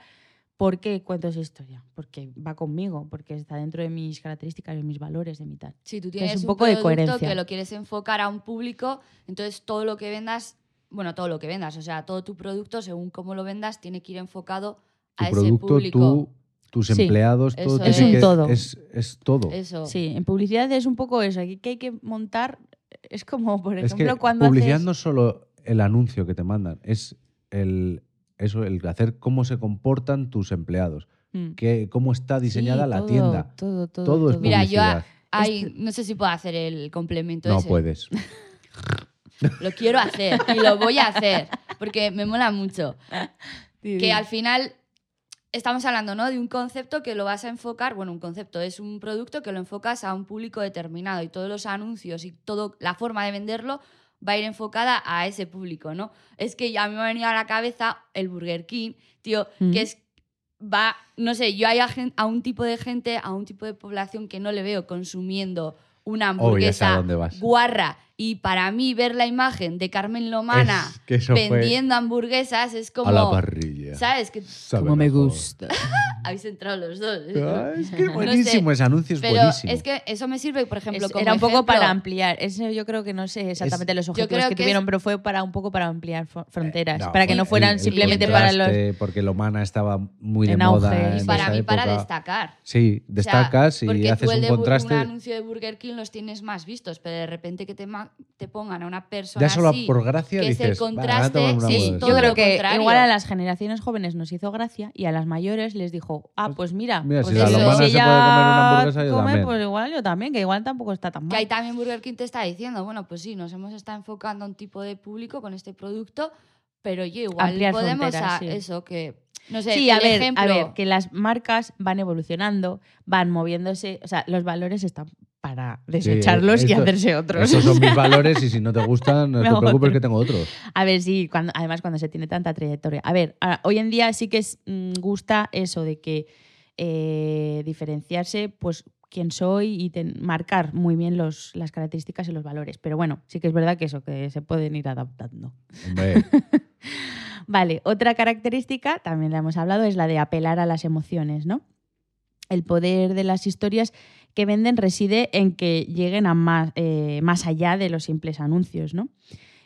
¿por qué cuento esa historia? Porque va conmigo, porque está dentro de mis características, de mis valores, de mi tal. Si tú Entonces, tienes un un, poco de producto coherencia. que lo quieres enfocar a un público, entonces todo lo que vendas, bueno, todo lo que vendas, o sea, todo tu producto, según cómo lo vendas, tiene que ir enfocado Tu a ese producto, público. tú, tus Sí. empleados, todo es. Un que- todo. Es, es todo. Eso. Sí, en publicidad es un poco eso. Aquí que hay que montar, es como, por Es ejemplo, que cuando publicidad haces... no es solo el anuncio que te mandan, es el, eso, el hacer cómo se comportan tus empleados, Mm. que, cómo está diseñada Sí, la todo, tienda. Todo, todo, Todo es. Mira, yo publicidad. Ay, no sé si puedo hacer el complemento No ese. puedes. Lo quiero hacer y lo voy a hacer porque me mola mucho. Que al final estamos hablando ¿no? de un concepto que lo vas a enfocar, bueno, un concepto es un producto que lo enfocas a un público determinado y todos los anuncios y toda la forma de venderlo va a ir enfocada a ese público, ¿no? Es que ya me ha venido a la cabeza el Burger King, tío, Mm. que es va, no sé, yo hay a, gen- a un tipo de gente, a un tipo de población que no le veo consumiendo una a hamburguesa guarra y para mí ver la imagen de Carmen Lomana Es que vendiendo hamburguesas es como a la parrilla. ¿Sabes? Que Sabe Como me mejor. gusta. habéis entrado los dos. Ah, es que es No buenísimo, sé, ese anuncio es Pero buenísimo. es que eso me sirve, por ejemplo, Es- como era un poco ejemplo- para ampliar. Eso yo creo que no sé exactamente los objetivos que, que tuvieron, es- pero fue para un poco para ampliar fronteras. No, para que no el- fueran el simplemente para los. contraste, Porque Lomana estaba muy de moda. auge, en. Para esa mí, para época. destacar. Sí, O sea, destacas y porque haces tú el un de Bur- contraste. un anuncio de Burger King los tienes más vistos, pero de repente que te, te pongan a una persona Ya solo así, por gracia que es el dices, "Va, contraste, sí, hamburguesa". todo Yo creo lo que contrario. igual a las generaciones jóvenes nos hizo gracia y a las mayores les dijo, ah, pues mira, Mira, pues si la eso, Lomana se ella puede comer una hamburguesa, yo come, también. pues igual yo también, que igual tampoco está tan Que ahí mal. también Burger King te está diciendo, bueno, pues sí, nos hemos estado enfocando a un tipo de público con este producto, pero yo igual Ampliar podemos fronteras, a sí. eso que no sé, Sí, a ver, ejemplo, a ver, que las marcas van evolucionando, van moviéndose, o sea, los valores están para desecharlos y esto- hacerse otros. Esos son mis valores y si no te gustan, no te preocupes otro. que tengo otros. A ver, sí, cuando, además cuando se tiene tanta trayectoria. A ver, a- hoy en día sí que es, mm, gusta eso de que eh, diferenciarse, pues quién soy y ten- marcar muy bien los, las características y los valores. Pero bueno, sí que es verdad que eso, que se pueden ir adaptando. Hombre, Vale, otra característica, también la hemos hablado, es la de apelar a las emociones, ¿no? El poder de las historias que venden reside en que lleguen a más, eh, más allá de los simples anuncios, ¿no?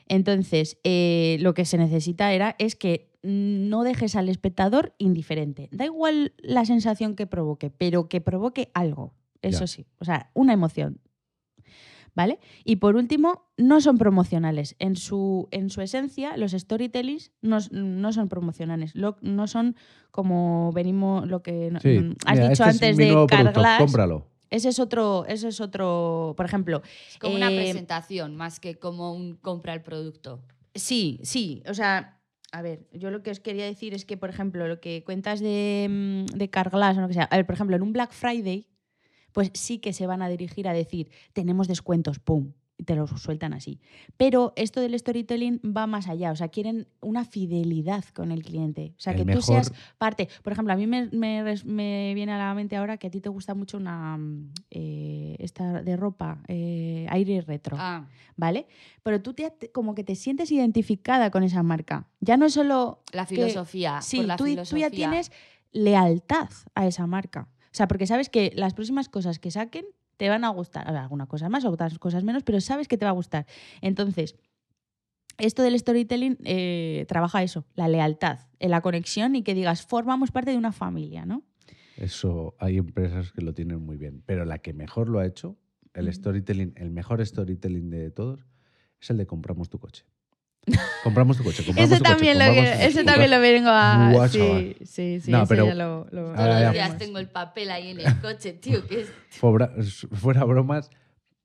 Entonces, eh, lo que se necesita era, es que no dejes al espectador indiferente. Da igual la sensación que provoque, pero que provoque algo. Eso Ya. sí, o sea, una emoción. ¿Vale? Y por último, no son promocionales. En su, en su esencia, los storytellings no, no son promocionales. Lo- no son como venimos, lo que sí. mm, has Mira, dicho este es antes de Carglass. cómpralo. Ese es otro, ese es otro, por ejemplo, es como una eh, presentación más que como un compra el producto. Sí, sí. O sea, a ver, yo lo que os quería decir es que, por ejemplo, lo que cuentas de, mm, de Carglass o lo que sea, a ver, por ejemplo, en un Black Friday, pues sí que se van a dirigir a decir, tenemos descuentos, ¡pum! Y te los sueltan así. Pero esto del storytelling va más allá. O sea, quieren una fidelidad con el cliente. O sea, El que mejor- tú seas parte. Por ejemplo, a mí me, me res- me viene a la mente ahora que a ti te gusta mucho una. eh, esta de ropa, eh, aire retro. Ah, ¿vale? Pero tú te, como que te sientes identificada con esa marca. Ya no es solo... la que- filosofía. sí, por la tú, tú filosofía. ya tienes lealtad a esa marca. O sea, porque sabes que las próximas cosas que saquen te van a gustar. A ver, alguna cosa más, otras cosas menos, pero sabes que te va a gustar. Entonces, esto del storytelling eh, trabaja eso, la lealtad, en la conexión y que digas, formamos parte de una familia, ¿no? Eso hay empresas que lo tienen muy bien. Pero la que mejor lo ha hecho, el storytelling, el mejor storytelling de todos, es el de compramos tu coche. Compramos tu coche. compramos tu coche, también, lo compramos también lo vengo a... Buah, sí, sí, sí, No, eso pero- ya lo, lo- Todos Ah, los ya. días tengo el papel ahí en el coche, tío. Que es... Fuera, fuera bromas,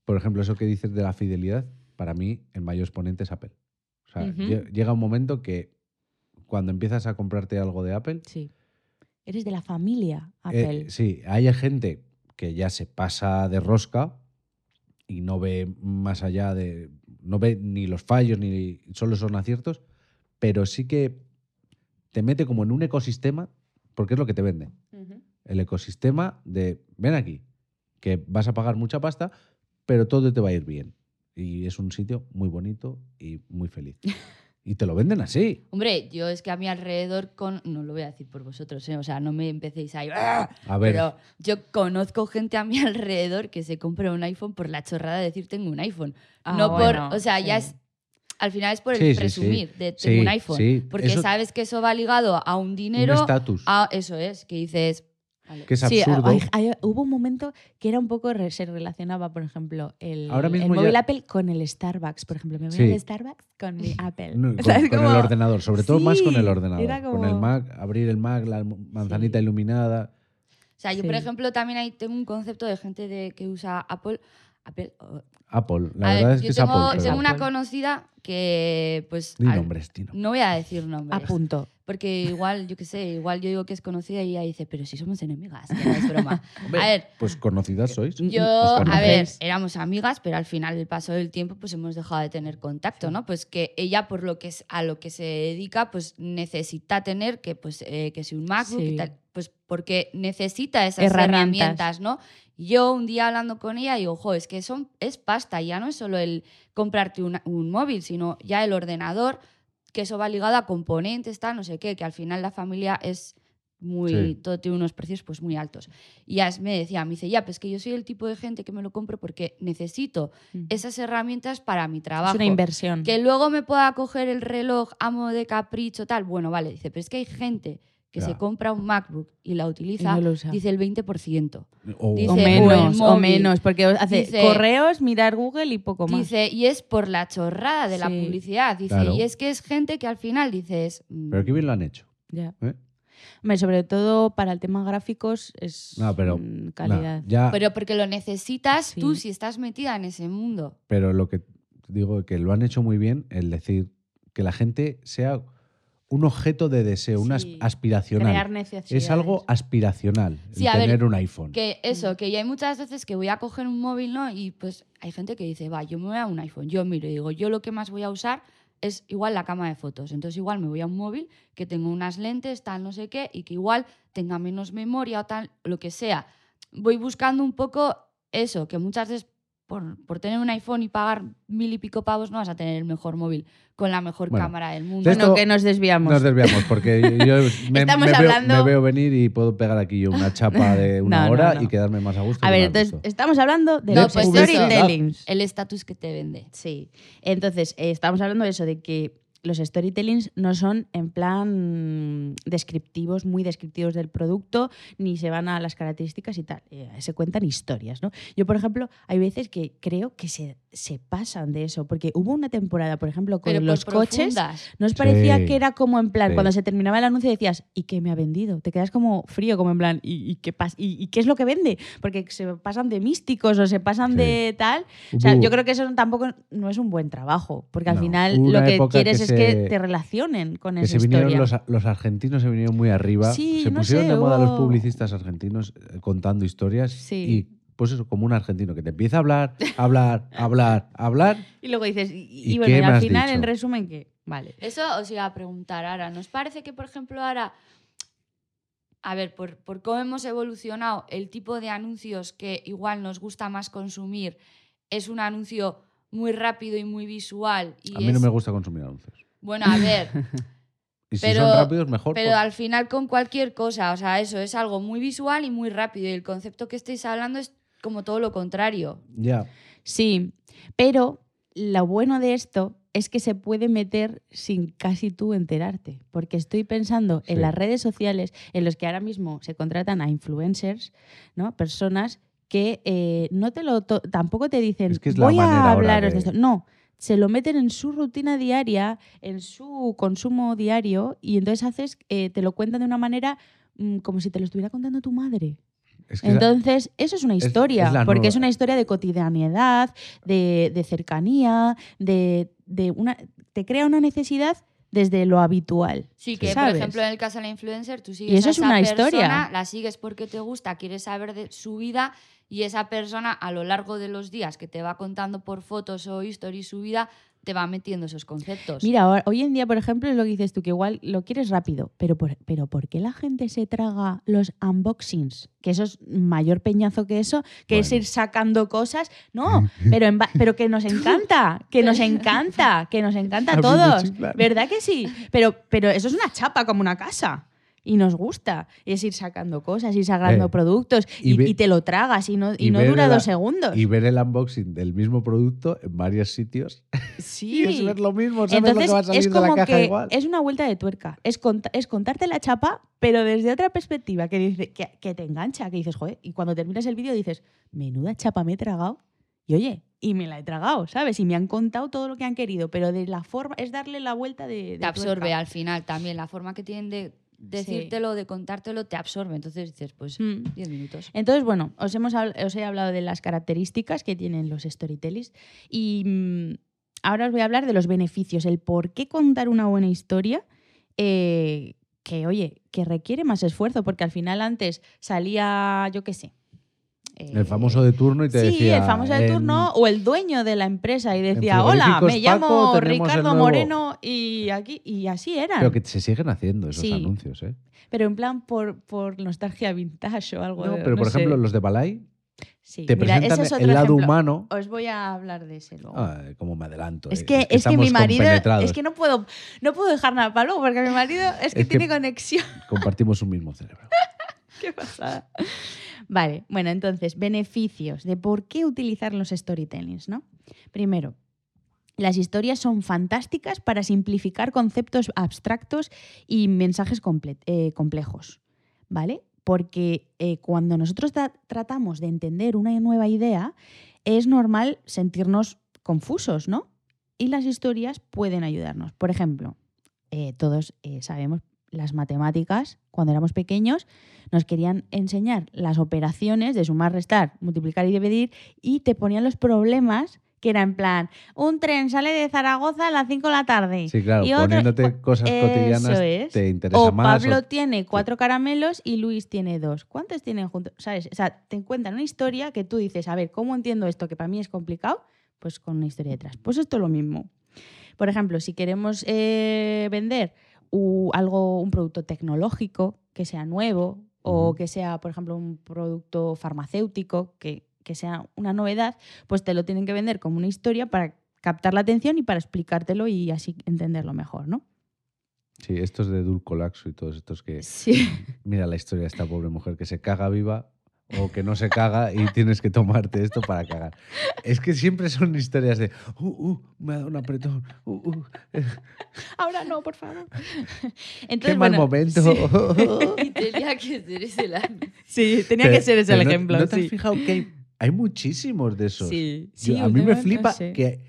por ejemplo, eso que dices de la fidelidad, para mí el mayor exponente es Apple. O sea, llega un momento que cuando empiezas a comprarte algo de Apple, Sí. Eres de la familia eh, Apple. sí, hay gente que ya se pasa de rosca y no ve más allá de. No ve ni los fallos ni solo son aciertos, pero sí que te mete como en un ecosistema, porque es lo que te vende. El ecosistema de ven aquí, que vas a pagar mucha pasta, pero todo te va a ir bien. Y es un sitio muy bonito y muy feliz. Y te lo venden así. Hombre, yo es que a mi alrededor, con... no lo voy a decir por vosotros, ¿eh? o sea, no me empecéis ahí. "Ah", A ver, Pero yo conozco gente a mi alrededor que se compra un iPhone por la chorrada de decir tengo un iPhone. Ah, no bueno, por, o sea, ya es, al final es por el Sí, sí, sí. presumir de Sí, tengo un iPhone. sí, porque eso- sabes que eso va ligado a un un dinero, estatus, a eso es, que dices, que es Sí, absurdo. hay- hay- hubo un momento que era un poco re- se relacionaba, por ejemplo, el, Ahora mismo el móvil ya- Apple con el Starbucks, por ejemplo. Me voy Sí. al Starbucks con mi Apple. No, con, ¿Sabes? con Como- el ordenador, sobre todo más con el Sí, ordenador. era Con el Mac, abrir el Mac, la manzanita Sí. iluminada. O sea, yo, por Sí. ejemplo, también ahí tengo un concepto de gente de, que usa Apple. Apple Apple, la a verdad ver, es que es tengo, Apple. tengo pero- una conocida que, pues. Di al- nombres, di nombres. no voy a decir nombres. A punto. Porque igual, yo qué sé, igual yo digo que es conocida y ella dice, pero si somos enemigas, que no es broma. Hombre, a ver, Pues conocidas sois. yo, a ver, éramos amigas, pero al final del paso del tiempo, pues hemos dejado de tener contacto, ¿no? Pues que ella, por lo que es, a lo que se dedica, pues necesita tener que, pues, eh, que si un MacBook Sí. y tal, pues porque necesita esas Herramientas. herramientas, ¿no? Yo un día hablando con ella digo, ojo, es que son, es pasta, ya no es solo el comprarte un móvil, sino ya el ordenador, que eso va ligado a componentes, tal, no sé qué, que al final la familia es muy, Sí. todo tiene unos precios pues muy altos. Y ya me decía, me dice, ya, pues que yo soy el tipo de gente que me lo compro porque necesito Ujú. esas herramientas para mi Es trabajo. una inversión. Que luego me pueda coger el reloj amo de capricho, tal. Bueno, vale, dice, pero es que hay gente que se compra un MacBook y la Y utiliza, no dice el 20%. O- dice, menos, o menos, porque hace Dice- correos, mirar Google y poco más. Dice, y es por la chorrada de la publicidad. Dice, Claro. y es que es gente que al final dices. mm, Pero qué bien lo han hecho. Ya. ¿eh? Hombre, sobre todo para el tema gráficos es No, pero- mm, calidad. ya, Pero porque lo necesitas Sí. tú si estás metida en ese mundo. pero lo que digo que lo han hecho muy bien, el decir que la gente sea un objeto de deseo, Sí. aspiracional. Crear necesidades. Es algo aspiracional el ver, tener un iPhone. Que eso, que ya hay muchas veces que voy a coger un móvil, ¿no? Y pues hay gente que dice, va, yo me voy a un iPhone. Yo miro y digo, yo lo que más voy a usar es igual la cama de fotos. Entonces igual me voy a un móvil que tenga unas lentes, tal, no sé qué, y que igual tenga menos memoria o tal, lo que sea. Voy buscando un poco eso, que muchas veces por, por tener un iPhone y pagar mil y pico pavos no vas a tener el mejor móvil con la mejor Bueno, cámara del mundo. de esto- Bueno, que nos desviamos. Nos desviamos porque yo me, Estamos me veo, hablando- me veo venir y puedo pegar aquí yo una chapa de una No, no, hora no. y quedarme más a gusto. A ver, entonces gusto. estamos hablando de los pues. El estatus que te vende. Sí. Entonces, eh, estamos hablando de eso, de que los storytellings no son en plan descriptivos, muy descriptivos del producto, ni se van a las características y tal. Eh, se cuentan historias, ¿no? Yo, por ejemplo, hay veces que creo que se, se pasan de eso, porque hubo una temporada, por ejemplo, con Pero los coches. profundas. ¿No os parecía Sí. que era como en plan, Sí. cuando se terminaba el anuncio decías, ¿y qué me ha vendido? Te quedas como frío, como en plan, ¿y, y qué, pas- y, y qué es lo que vende? Porque se pasan de místicos o se pasan Sí. de tal. O sea, yo creo que eso tampoco no es un buen trabajo, porque al No, final lo que quieres que es que te relacionen con que esa se vinieron historia. los, los argentinos se vinieron muy arriba. Sí, se no pusieron sé, de moda los publicistas argentinos eh, contando historias Sí. y pues eso, como un argentino que te empieza a hablar, hablar, hablar, hablar. Y luego dices, y, y ¿Y bueno, y al final, en resumen, que vale. Eso os iba a preguntar ahora. ¿Nos parece que, por ejemplo, ahora, a ver, por, por cómo hemos evolucionado, el tipo de anuncios que igual nos gusta más consumir es un anuncio muy rápido y muy visual? Y A mí no me gusta consumir anuncios. Bueno, a ver, Y si Pero- son rápidos, mejor. pero por- al final con cualquier cosa, o sea, eso es algo muy visual y muy rápido. Y el concepto que estáis hablando es como todo lo contrario. Ya. Sí, pero lo bueno de esto es que se puede meter sin casi tú enterarte, porque estoy pensando en las redes sociales en los que ahora mismo se contratan a influencers, ¿no? Personas que eh, no te lo tampoco te dicen Es que es la voy a hablaros de... de- esto. No, se lo meten en su rutina diaria, en su consumo diario, y entonces haces, eh, te lo cuentan de una manera mm, como si te lo estuviera contando tu madre. Es que esa- Entonces, eso es una es historia, porque es una historia de cotidianidad, de, de cercanía, de, de una, te crea una necesidad desde lo habitual. Sí, que ¿sabes? por ejemplo en el caso de la influencer, tú sigues eso a es esa una persona, historia. la sigues porque te gusta, quieres saber de su vida y esa persona a lo largo de los días que te va contando por fotos o stories su vida, te va metiendo esos conceptos. Mira, ahora- hoy en día, por ejemplo, es lo que dices tú, que igual lo quieres rápido, pero por, pero ¿por qué la gente se traga los unboxings? Que eso es mayor peñazo que eso, que es ir sacando cosas. No, pero, en pero que nos encanta, que nos encanta, que nos encanta a todos. ¿Verdad que sí? Pero, pero eso es una chapa como una casa. Y nos gusta. Y es ir sacando cosas, ir sacando Eh, productos y y, ve- y te lo tragas y no, y y no dura el- dos segundos. Y ver el unboxing del mismo producto en varios sitios. sí. Y es ver lo mismo, sabes Entonces lo que va a salir es de la como caja que igual. es una vuelta de tuerca. Es, cont- es contarte la chapa, pero desde otra perspectiva que, dice, que, que te engancha, que dices, joder, y cuando terminas el vídeo dices, menuda chapa me he tragado. Y oye, y me la he tragado, ¿sabes? Y me han contado todo lo que han querido, pero de la forma, es darle la vuelta de. de te absorbe tuerca. al final también. La forma que tienen de decírtelo, de contártelo, te absorbe. Entonces dices, pues Mm. 10 minutos. Entonces, bueno, os, hemos, os he hablado de las características que tienen los storytellings y mm, ahora os voy a hablar de los beneficios, el por qué contar una buena historia, eh, que oye, que requiere más esfuerzo, porque al final antes salía, yo qué sé. Eh, El famoso de turno y te sí, decía. el famoso de en- turno o el dueño de la empresa y decía, hola, me llamo Paco Ricardo nuevo". Moreno y aquí y así eran. Pero que se siguen haciendo esos Sí. anuncios, ¿eh? Pero en plan por, por nostalgia vintage o algo. No, de- pero por sé. ejemplo, los de Balay Sí, te mira, ese es otro el lado ejemplo. humano. Os voy a hablar de ese luego. Ay, como me adelanto. es eh, que, es que, mi marido. Es que no puedo, no puedo dejar nada para luego, porque mi marido es que Es que- tiene conexión. Compartimos un mismo cerebro. Qué pasada. Vale, bueno, entonces, beneficios de por qué utilizar los storytellings, ¿no? Primero, las historias son fantásticas para simplificar conceptos abstractos y mensajes eh, complejos, ¿vale? Porque eh, cuando nosotros tra- tratamos de entender una nueva idea, es normal sentirnos confusos, ¿no? Y las historias pueden ayudarnos. Por ejemplo, eh, todos sabemos las matemáticas, cuando éramos pequeños, nos querían enseñar las operaciones de sumar, restar, multiplicar y dividir y te ponían los problemas que era en plan, un tren sale de Zaragoza a las 5 de la tarde. Sí, claro, Y otro- poniéndote cosas cotidianas es. te interesa O más. Pablo o- tiene cuatro caramelos y Luis tiene dos. ¿Cuántos tienen juntos? ¿Sabes? O sea, te cuentan una historia que tú dices, a ver, ¿cómo entiendo esto que para mí es complicado? Pues con una historia detrás. Pues esto es lo mismo. Por ejemplo, si queremos eh, vender u- algo, un producto tecnológico que sea nuevo o que sea, por ejemplo, un producto farmacéutico que, que sea una novedad, pues te lo tienen que vender como una historia para captar la atención y para explicártelo y así entenderlo mejor, ¿no? Sí, estos de Dulcolaxo y todos estos que. Sí. Mira la historia de esta pobre mujer que se caga viva o que no se caga y tienes que tomarte esto para cagar. Es que siempre son historias de. Uh, uh, me ha dado un apretón. Uh, uh, Ahora no, por favor. qué Entonces, mal bueno, momento. Y tenía que ser ese la... Sí, tenía que ser ese el no- ejemplo. ¿No te has sí. fijado que hay, hay muchísimos de esos? Sí, Yo- sí, a mí me flipa sí. que.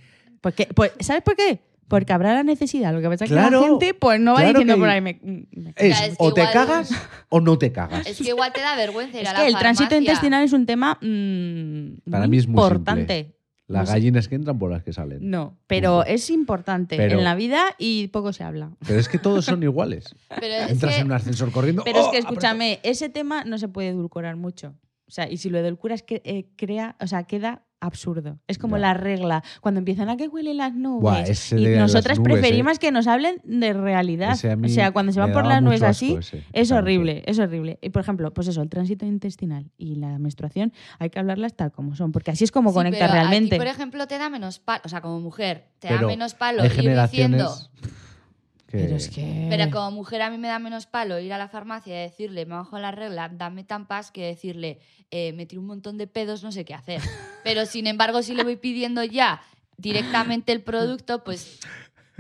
Porque, pues, ¿Sabes por qué? Porque habrá la necesidad. Lo que pasa es que la gente pues, no va claro diciendo que- por ahí. Me, me- Es, es que o te cagas o no te cagas. Es que igual te da vergüenza ir Es a que la el tránsito intestinal es un tema mm, Para muy mí es muy importante. Las no sé. gallinas que entran por las que salen. No, pero es importante Pero- en la vida y poco se habla. Pero es que todos son iguales. Pero es Entras que- en un ascensor corriendo. Pero es ¡oh! que escúchame, ese tema no se puede edulcorar mucho. O sea, y si lo edulcuras, que, eh, crea, o sea, queda absurdo. Es como la regla. Cuando empiezan a que huelen las nubes. Buah, ese y nosotras nubes, preferimos eh. que nos hablen de realidad. O sea, cuando se van por las nubes así, ese, es horrible, es horrible. Y por ejemplo, pues eso, el tránsito intestinal y la menstruación hay que hablarlas tal como son, porque así es como Sí, conecta pero realmente. por ejemplo, te da menos palo, o sea, como mujer, te Pero da menos palo ir diciendo. Que- Pero es que. Pero como mujer a mí me da menos palo ir a la farmacia y decirle, me bajo la regla, dame tampas, que decirle, eh, me tiro un montón de pedos, no sé qué hacer. Pero sin embargo, si le voy pidiendo ya directamente el producto, pues,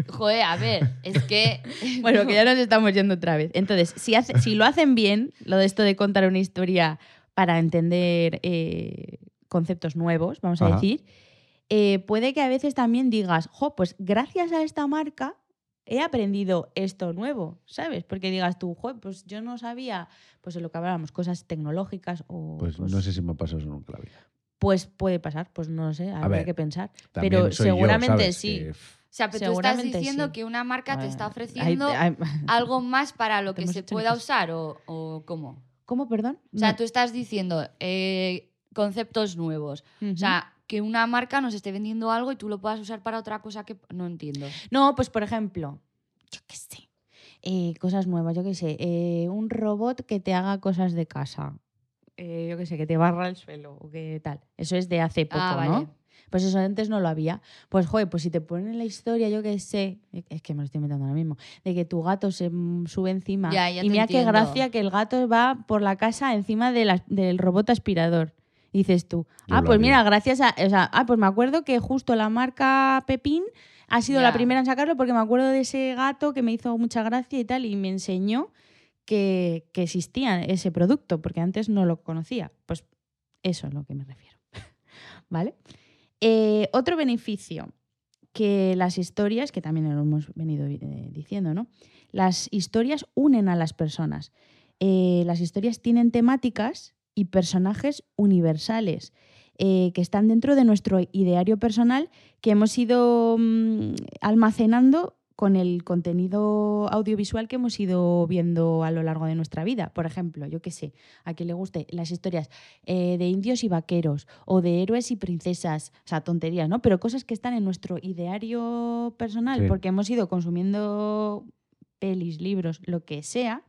joder, a ver, es que... Bueno, que ya nos estamos yendo otra vez. Entonces, si, hace- si lo hacen bien, lo de esto de contar una historia para entender eh, conceptos nuevos, vamos a Ajá. decir, eh, puede que a veces también digas, jo, pues gracias a esta marca he aprendido esto nuevo, ¿sabes? Porque digas tú, jo, pues yo no sabía, pues en lo que hablábamos, cosas tecnológicas o... Pues, no sé si me ha pasado eso nunca en la vida. Pues puede pasar, pues no lo sé, habría ver, que pensar. Pero yo, seguramente sí. Que, O sea, pero tú estás diciendo sí. que una marca te está ofreciendo algo más para lo que se pueda usar o, o cómo. ¿Cómo, perdón? O sea, No. tú estás diciendo eh, conceptos nuevos. O sea, que una marca nos esté vendiendo algo y tú lo puedas usar para otra cosa que no entiendo. No, pues por ejemplo, yo qué sé, eh, cosas nuevas, yo qué sé, eh, un robot que te haga cosas de casa, eh, yo qué sé, que te barra el suelo o que tal. Eso es de hace poco, Ah, vale. ¿no? Pues eso antes no lo había. Pues, joder, pues si te ponen la historia, yo qué sé, es que me lo estoy inventando ahora mismo, de que tu gato se sube encima. Ya, ya y mira qué entiendo. gracia que el gato va por la casa encima de la- del robot aspirador. Dices tú, Yo ah, pues mira, gracias a. O sea, ah, pues me acuerdo que justo la marca Pepín ha sido la primera en sacarlo porque me acuerdo de ese gato que me hizo mucha gracia y tal, y me enseñó que, que existía ese producto, porque antes no lo conocía. Pues eso es lo que me refiero. ¿Vale? Eh, otro beneficio que las historias, que también lo hemos venido eh, diciendo, ¿no? Las historias unen a las personas. Eh, las historias tienen temáticas y personajes universales eh, que están dentro de nuestro ideario personal que hemos ido mm, almacenando con el contenido audiovisual que hemos ido viendo a lo largo de nuestra vida. Por ejemplo, yo qué sé, a quien le guste las historias eh, de indios y vaqueros o de héroes y princesas, o sea, tonterías, ¿no? Pero cosas que están en nuestro ideario personal Sí. porque hemos ido consumiendo pelis, libros, lo que sea,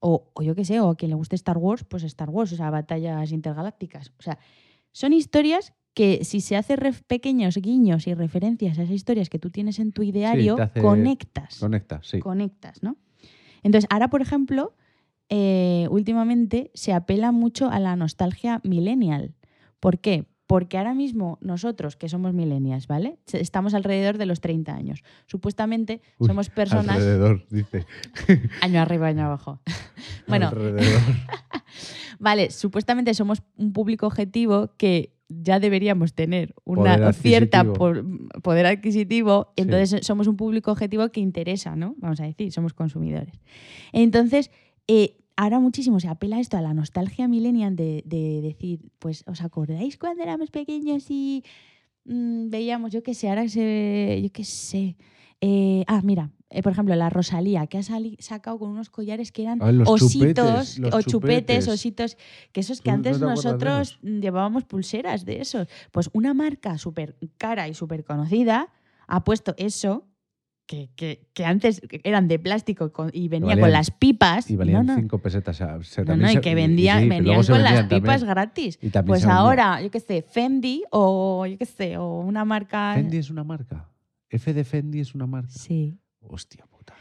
o, o yo qué sé, o a quien le guste Star Wars, pues Star Wars, o sea, batallas intergalácticas. O sea, son historias que si se hace pequeños guiños y referencias a esas historias que tú tienes en tu ideario, hace- conectas. Conecta, sí. Conectas, ¿no? Entonces, ahora, por ejemplo, eh, últimamente se apela mucho a la nostalgia millennial. ¿Por qué? Porque ahora mismo nosotros, que somos millennials, ¿vale? Estamos alrededor de los 30 años. Supuestamente Uy, somos personas... Alrededor, dice. Año arriba, año abajo. bueno, Alrededor. Vale, supuestamente somos un público objetivo que ya deberíamos tener una Poder cierta poder adquisitivo, Sí. entonces somos un público objetivo que interesa, ¿no? Vamos a decir, somos consumidores. Entonces, eh, ahora muchísimo se apela esto, a la nostalgia millennial de, de decir, pues, ¿os acordáis cuando éramos pequeños y mm, veíamos, yo qué sé, ahora se, yo qué sé. eh, ah, mira, eh, por ejemplo, la Rosalía, que ha sacado con unos collares que eran Ah, ositos, chupetes, o chupetes, chupetes. ositos, que esos que ¿Tú no antes nosotros llevábamos pulseras de esos. Pues una marca súper cara y súper conocida ha puesto eso, que, que- que antes eran de plástico con- y venía con valían- las pipas. Y valían no, no. cinco pesetas. o sea, se- No, no, y que vendían, venían con las pipas también. gratis. Y Pues ahora, yo qué sé, Fendi o yo qué sé, o una marca. Fendi es una marca. F de Fendi es una marca. Sí. Hostia puta.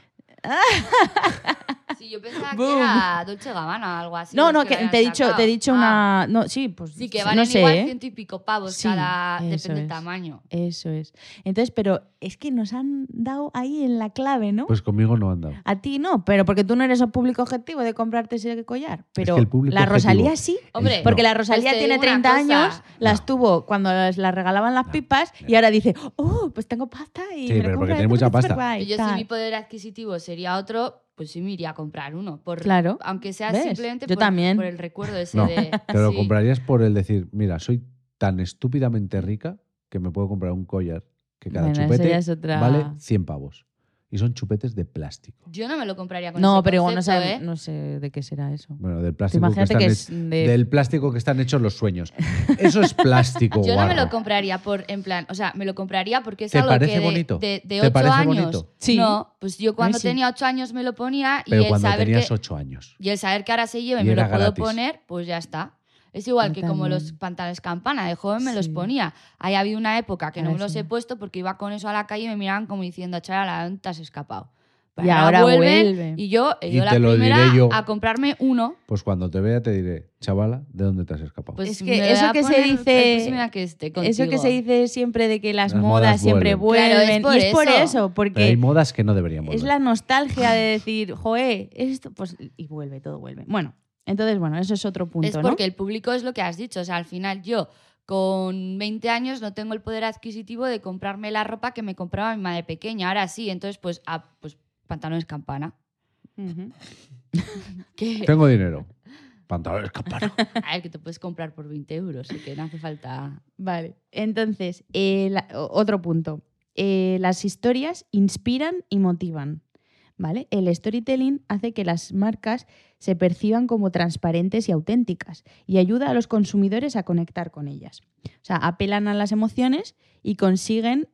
Sí, yo pensaba que era Dolce Gabbana o algo así. No, no, que que te he dicho, te he dicho Ah, una. No, sí, pues. Sí, que no valen sé, igual ¿eh? ciento y pico pavos Sí, cada. Depende del es. tamaño. Eso es. Entonces, pero es que nos han dado ahí en la clave, ¿no? Pues conmigo no han dado. a ti no, pero porque tú no eres el público objetivo de comprarte ese collar. Pero el público la Rosalía objetivo- sí. Hombre, Porque No. la Rosalía Pues te tiene digo una 30 cosa. años, las No. tuvo cuando las, las regalaban las No, pipas y ahora dice, oh, pues tengo pasta y Sí, me pero porque en tiene mucha pasta. Guay, Yo, si mi poder adquisitivo sería otro, pues sí me iría a comprar uno. Por, Claro. Aunque sea ¿Ves? simplemente Yo por, también. por el recuerdo ese No, de. Te lo sí. comprarías por el decir, mira, soy tan estúpidamente rica que me puedo comprar un collar que cada Bueno, chupete ya es otra- vale 100 pavos. Y son chupetes de plástico. Yo no me lo compraría con No, ese pero igual no, concepto, sé, ¿eh? no sé de qué será eso. Bueno, del plástico que imagínate están que es de... del plástico que están hechos los sueños. Eso es plástico, Yo no me lo compraría por, en plan, o sea, me lo compraría porque es ¿Te algo parece que de, bonito? de, de ¿Te ocho parece años. bonito? Sí. No, pues yo cuando sí. tenía ocho años me lo ponía y Pero el cuando saber tenías que 8 años. y el saber que ahora se lleva y Y me lo era puedo gratis. poner, pues ya está. Es igual Yo que como los pantalones campana, de joven me los ponía. Ahí había una época que no me los sí. he puesto porque iba con eso a la calle y me miraban como diciendo, chaval, ¿dónde te has escapado? Y ahora vuelven vuelven. Y yo Y ido la te lo primera diré yo. a comprarme uno. Pues cuando te vea te diré, chavala, ¿de dónde te has escapado? Pues Es que eso que se dice- que esté Eso que se dice siempre de que las, Las modas, modas siempre vuelven. vuelven. Claro, es y es por por eso. eso, porque Pero hay modas que no deberían volver. Es la nostalgia de decir, joe, esto, pues, y vuelve, todo vuelve. Bueno, entonces, bueno, eso es otro punto, Es ¿no? porque el público es lo que has dicho. O sea, al final yo, con 20 años no tengo el poder adquisitivo de comprarme la ropa que me compraba mi madre pequeña. Ahora sí, entonces pues, ah, pues pantalones campana. Tengo dinero. Pantalones campana. a ver, que te puedes comprar por 20 euros y que no hace falta... Vale, entonces, eh, la- otro punto. Eh, las historias inspiran y motivan. ¿Vale? El storytelling hace que las marcas se perciban como transparentes y auténticas y ayuda a los consumidores a conectar con ellas. O sea, apelan a las emociones y consiguen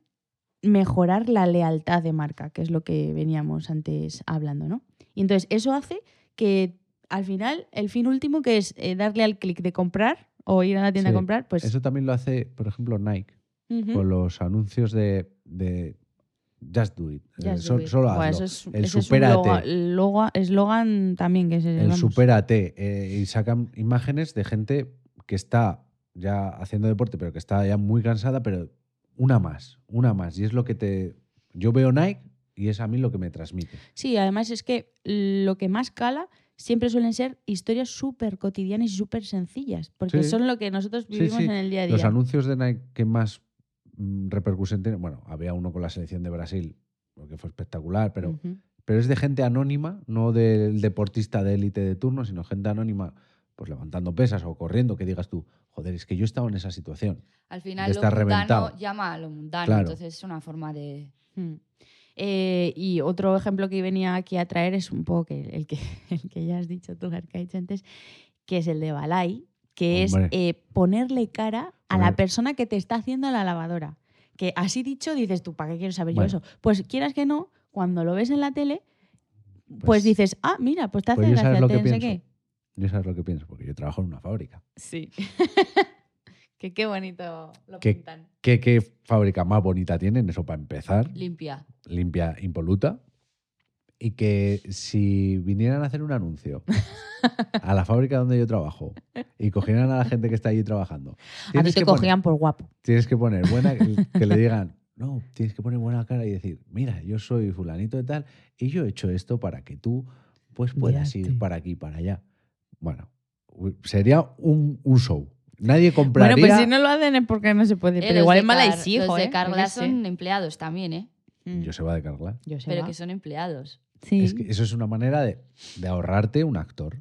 mejorar la lealtad de marca, que es lo que veníamos antes hablando, ¿no? Y entonces eso hace que al final el fin último, que es eh, darle al clic de comprar o ir a la tienda Sí, a comprar, pues Eso también lo hace, por ejemplo, Nike, con los anuncios de, de Just Do It. Eh, es Duit. solo Buah, hazlo. eso es, el es supérate. eslogan también que se el vamos. supérate. eh, y sacan imágenes de gente que está ya haciendo deporte, pero que está ya muy cansada, pero una más, una más. Y es lo que te. Yo veo Nike y es a mí lo que me transmite. Sí, además es que lo que más cala siempre suelen ser historias súper cotidianas y súper sencillas, porque Sí. son lo que nosotros vivimos sí. en el día a Los día. anuncios de Nike que más repercusión tienen, bueno, había uno con la selección de Brasil, que fue espectacular, pero, pero es de gente anónima, no del deportista de élite de turno, sino gente anónima, pues levantando pesas o corriendo, que digas tú, joder, es que yo he estado en esa situación. Al final lo mundano reventado. llama a lo mundano, Claro. entonces es una forma de... Mm. Eh, y otro ejemplo que venía aquí a traer es un poco que, el, que, el que ya has dicho tú, Arcaich, antes, que es el de Balay, que Hombre. es eh, ponerle cara a la persona que te está haciendo la lavadora. Que así dicho dices tú, ¿para qué quiero saber Bueno. yo eso? Pues quieras que no, cuando lo ves en la tele, pues, Pues- dices, ah, mira, pues te hace Pues gracia, sabes lo te que pienso. qué. Yo sabes lo que pienso, porque yo trabajo en una fábrica. Sí. que qué bonito lo Que- pintan. ¿Qué, qué fábrica más bonita tienen? Eso para empezar. limpia. limpia, impoluta. Y que si vinieran a hacer un anuncio a la fábrica donde yo trabajo y cogieran a la gente que está allí trabajando, A ti tienes te que poner- cogían por guapo. tienes que poner buena, que le digan, no, tienes que poner buena cara y decir, mira, yo soy fulanito de tal y yo he hecho esto para que tú pues puedas ir para aquí, para allá. Bueno, sería un, un show. Nadie compraría. Bueno, pues si no lo hacen es porque no se puede. Eh, Pero igual es mala y Car- sí, hijo, Los de ¿eh? Son empleados también, ¿eh? Mm. Yo se va de sé, Pero que son empleados. Sí, Es que eso es una manera de, de ahorrarte un actor.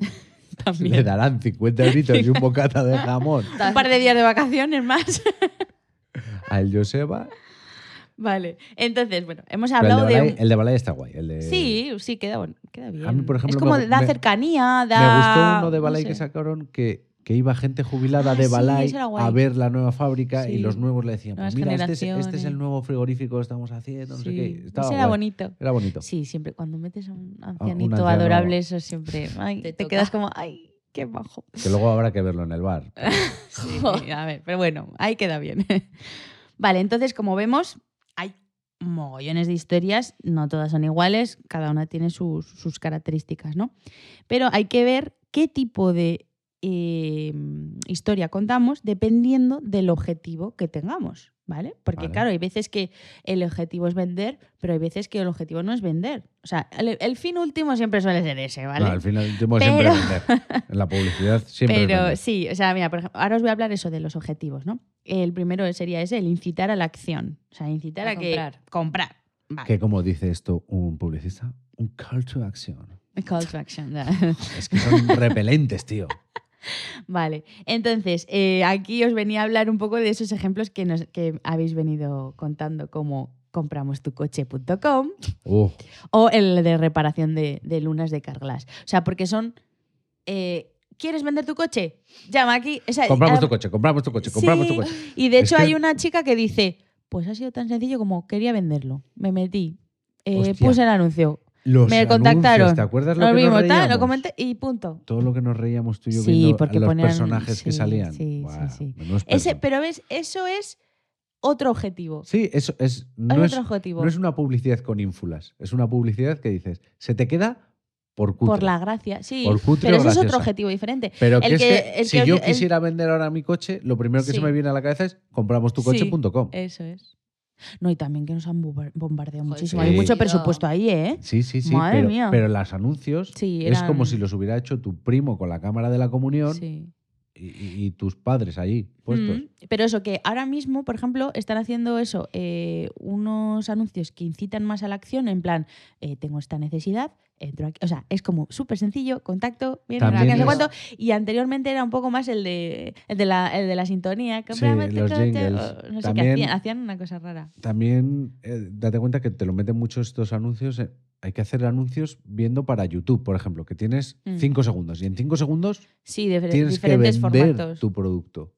también. Le darán 50 euritos y un bocata de jamón Un par de días de vacaciones más. al Joseba. vale. Entonces, bueno, hemos Pero el, hablado de un- el de Balay está guay. El de, Sí, sí, queda, queda bien. A mí, por ejemplo, es como me- da cercanía, da. Me gustó uno de no Balay sé. que sacaron que, que iba gente jubilada Ah, de Balay a ver la nueva fábrica y los nuevos le decían, pues mira, este es, este es el nuevo frigorífico que estamos haciendo, no sé qué. Estaba ese era guay. bonito. Era bonito. Sí, siempre cuando metes a un ancianito adorable, eso siempre. ay, Te quedas como, ay, qué bajo. Que luego habrá que verlo en el bar. Sí, a ver, pero bueno, ahí queda bien. Vale, entonces, como vemos, hay mogollones de historias, no todas son iguales, cada una tiene sus, sus características, ¿no? Pero hay que ver qué tipo de eh, historia contamos dependiendo del objetivo que tengamos, ¿vale? Porque Vale. claro, hay veces que el objetivo es vender, pero hay veces que el objetivo no es vender. O sea, el, el fin último siempre suele ser ese, ¿vale? Final, el último siempre es vender. En la publicidad siempre es Pero sí, o sea, mira, por ejemplo, ahora os voy a hablar eso de los objetivos, ¿no? El primero sería ese, el incitar a la acción. O sea, incitar a, A que comprar. comprar. Vale. Que como dice esto un publicista, un call to action. Call to action. Es que son repelentes, tío. vale. Entonces, eh, aquí os venía a hablar un poco de esos ejemplos que, nos, que habéis venido contando, como compramostucoche.com Uh, o el de reparación de, de lunas de Carglass. O sea, porque son. eh, ¿Quieres vender tu coche? Llama aquí. O sea, compramos tu coche, compramos tu coche, compramos tu coche. Y de Es hecho que- hay una chica que dice, pues ha sido tan sencillo como quería venderlo. Me metí, eh, puse el anuncio, Los me contactaron, ¿Te acuerdas lo nos que nos vimos, tal, lo comenté y punto. Todo lo que nos reíamos tú y yo Sí, viendo porque a los ponían- personajes que salían. sí, sí, sí. Ese, pero ves, eso es otro objetivo. Sí, eso es, Es no, es, otro objetivo. no es una publicidad con ínfulas. Es una publicidad que dices, se te queda por cutre. por la gracia, sí. Por cutre pero eso es otro objetivo diferente. Pero que el es que- que, el si que- yo el- quisiera vender ahora mi coche, lo primero que Sí. se me viene a la cabeza es compramostucoche.com. Eso es. No, y también que nos han bombar- bombardeado Joder, muchísimo. sí. Hay mucho presupuesto ahí, ¿eh? Sí, sí, sí. Madre pero, mía. pero los anuncios Sí, es como si los hubiera hecho tu primo con la cámara de la comunión Sí. Y, y- tus padres allí puestos. Mm, Pero eso, que ahora mismo, por ejemplo, están haciendo eso, eh, unos anuncios que incitan más a la acción, en plan, eh, tengo esta necesidad, entro aquí. O sea, es como súper sencillo, contacto, viene También no sé cuánto. Y anteriormente era un poco más el de, el de, la, el de la sintonía. cómprame este los jingles. o No sé También- qué hacían, hacían una cosa rara. También eh, date cuenta que te lo meten mucho estos anuncios. Hay que hacer anuncios viendo para YouTube, por ejemplo, que tienes Mm. cinco segundos y en cinco segundos Sí, de tienes que vender formatos. tu producto.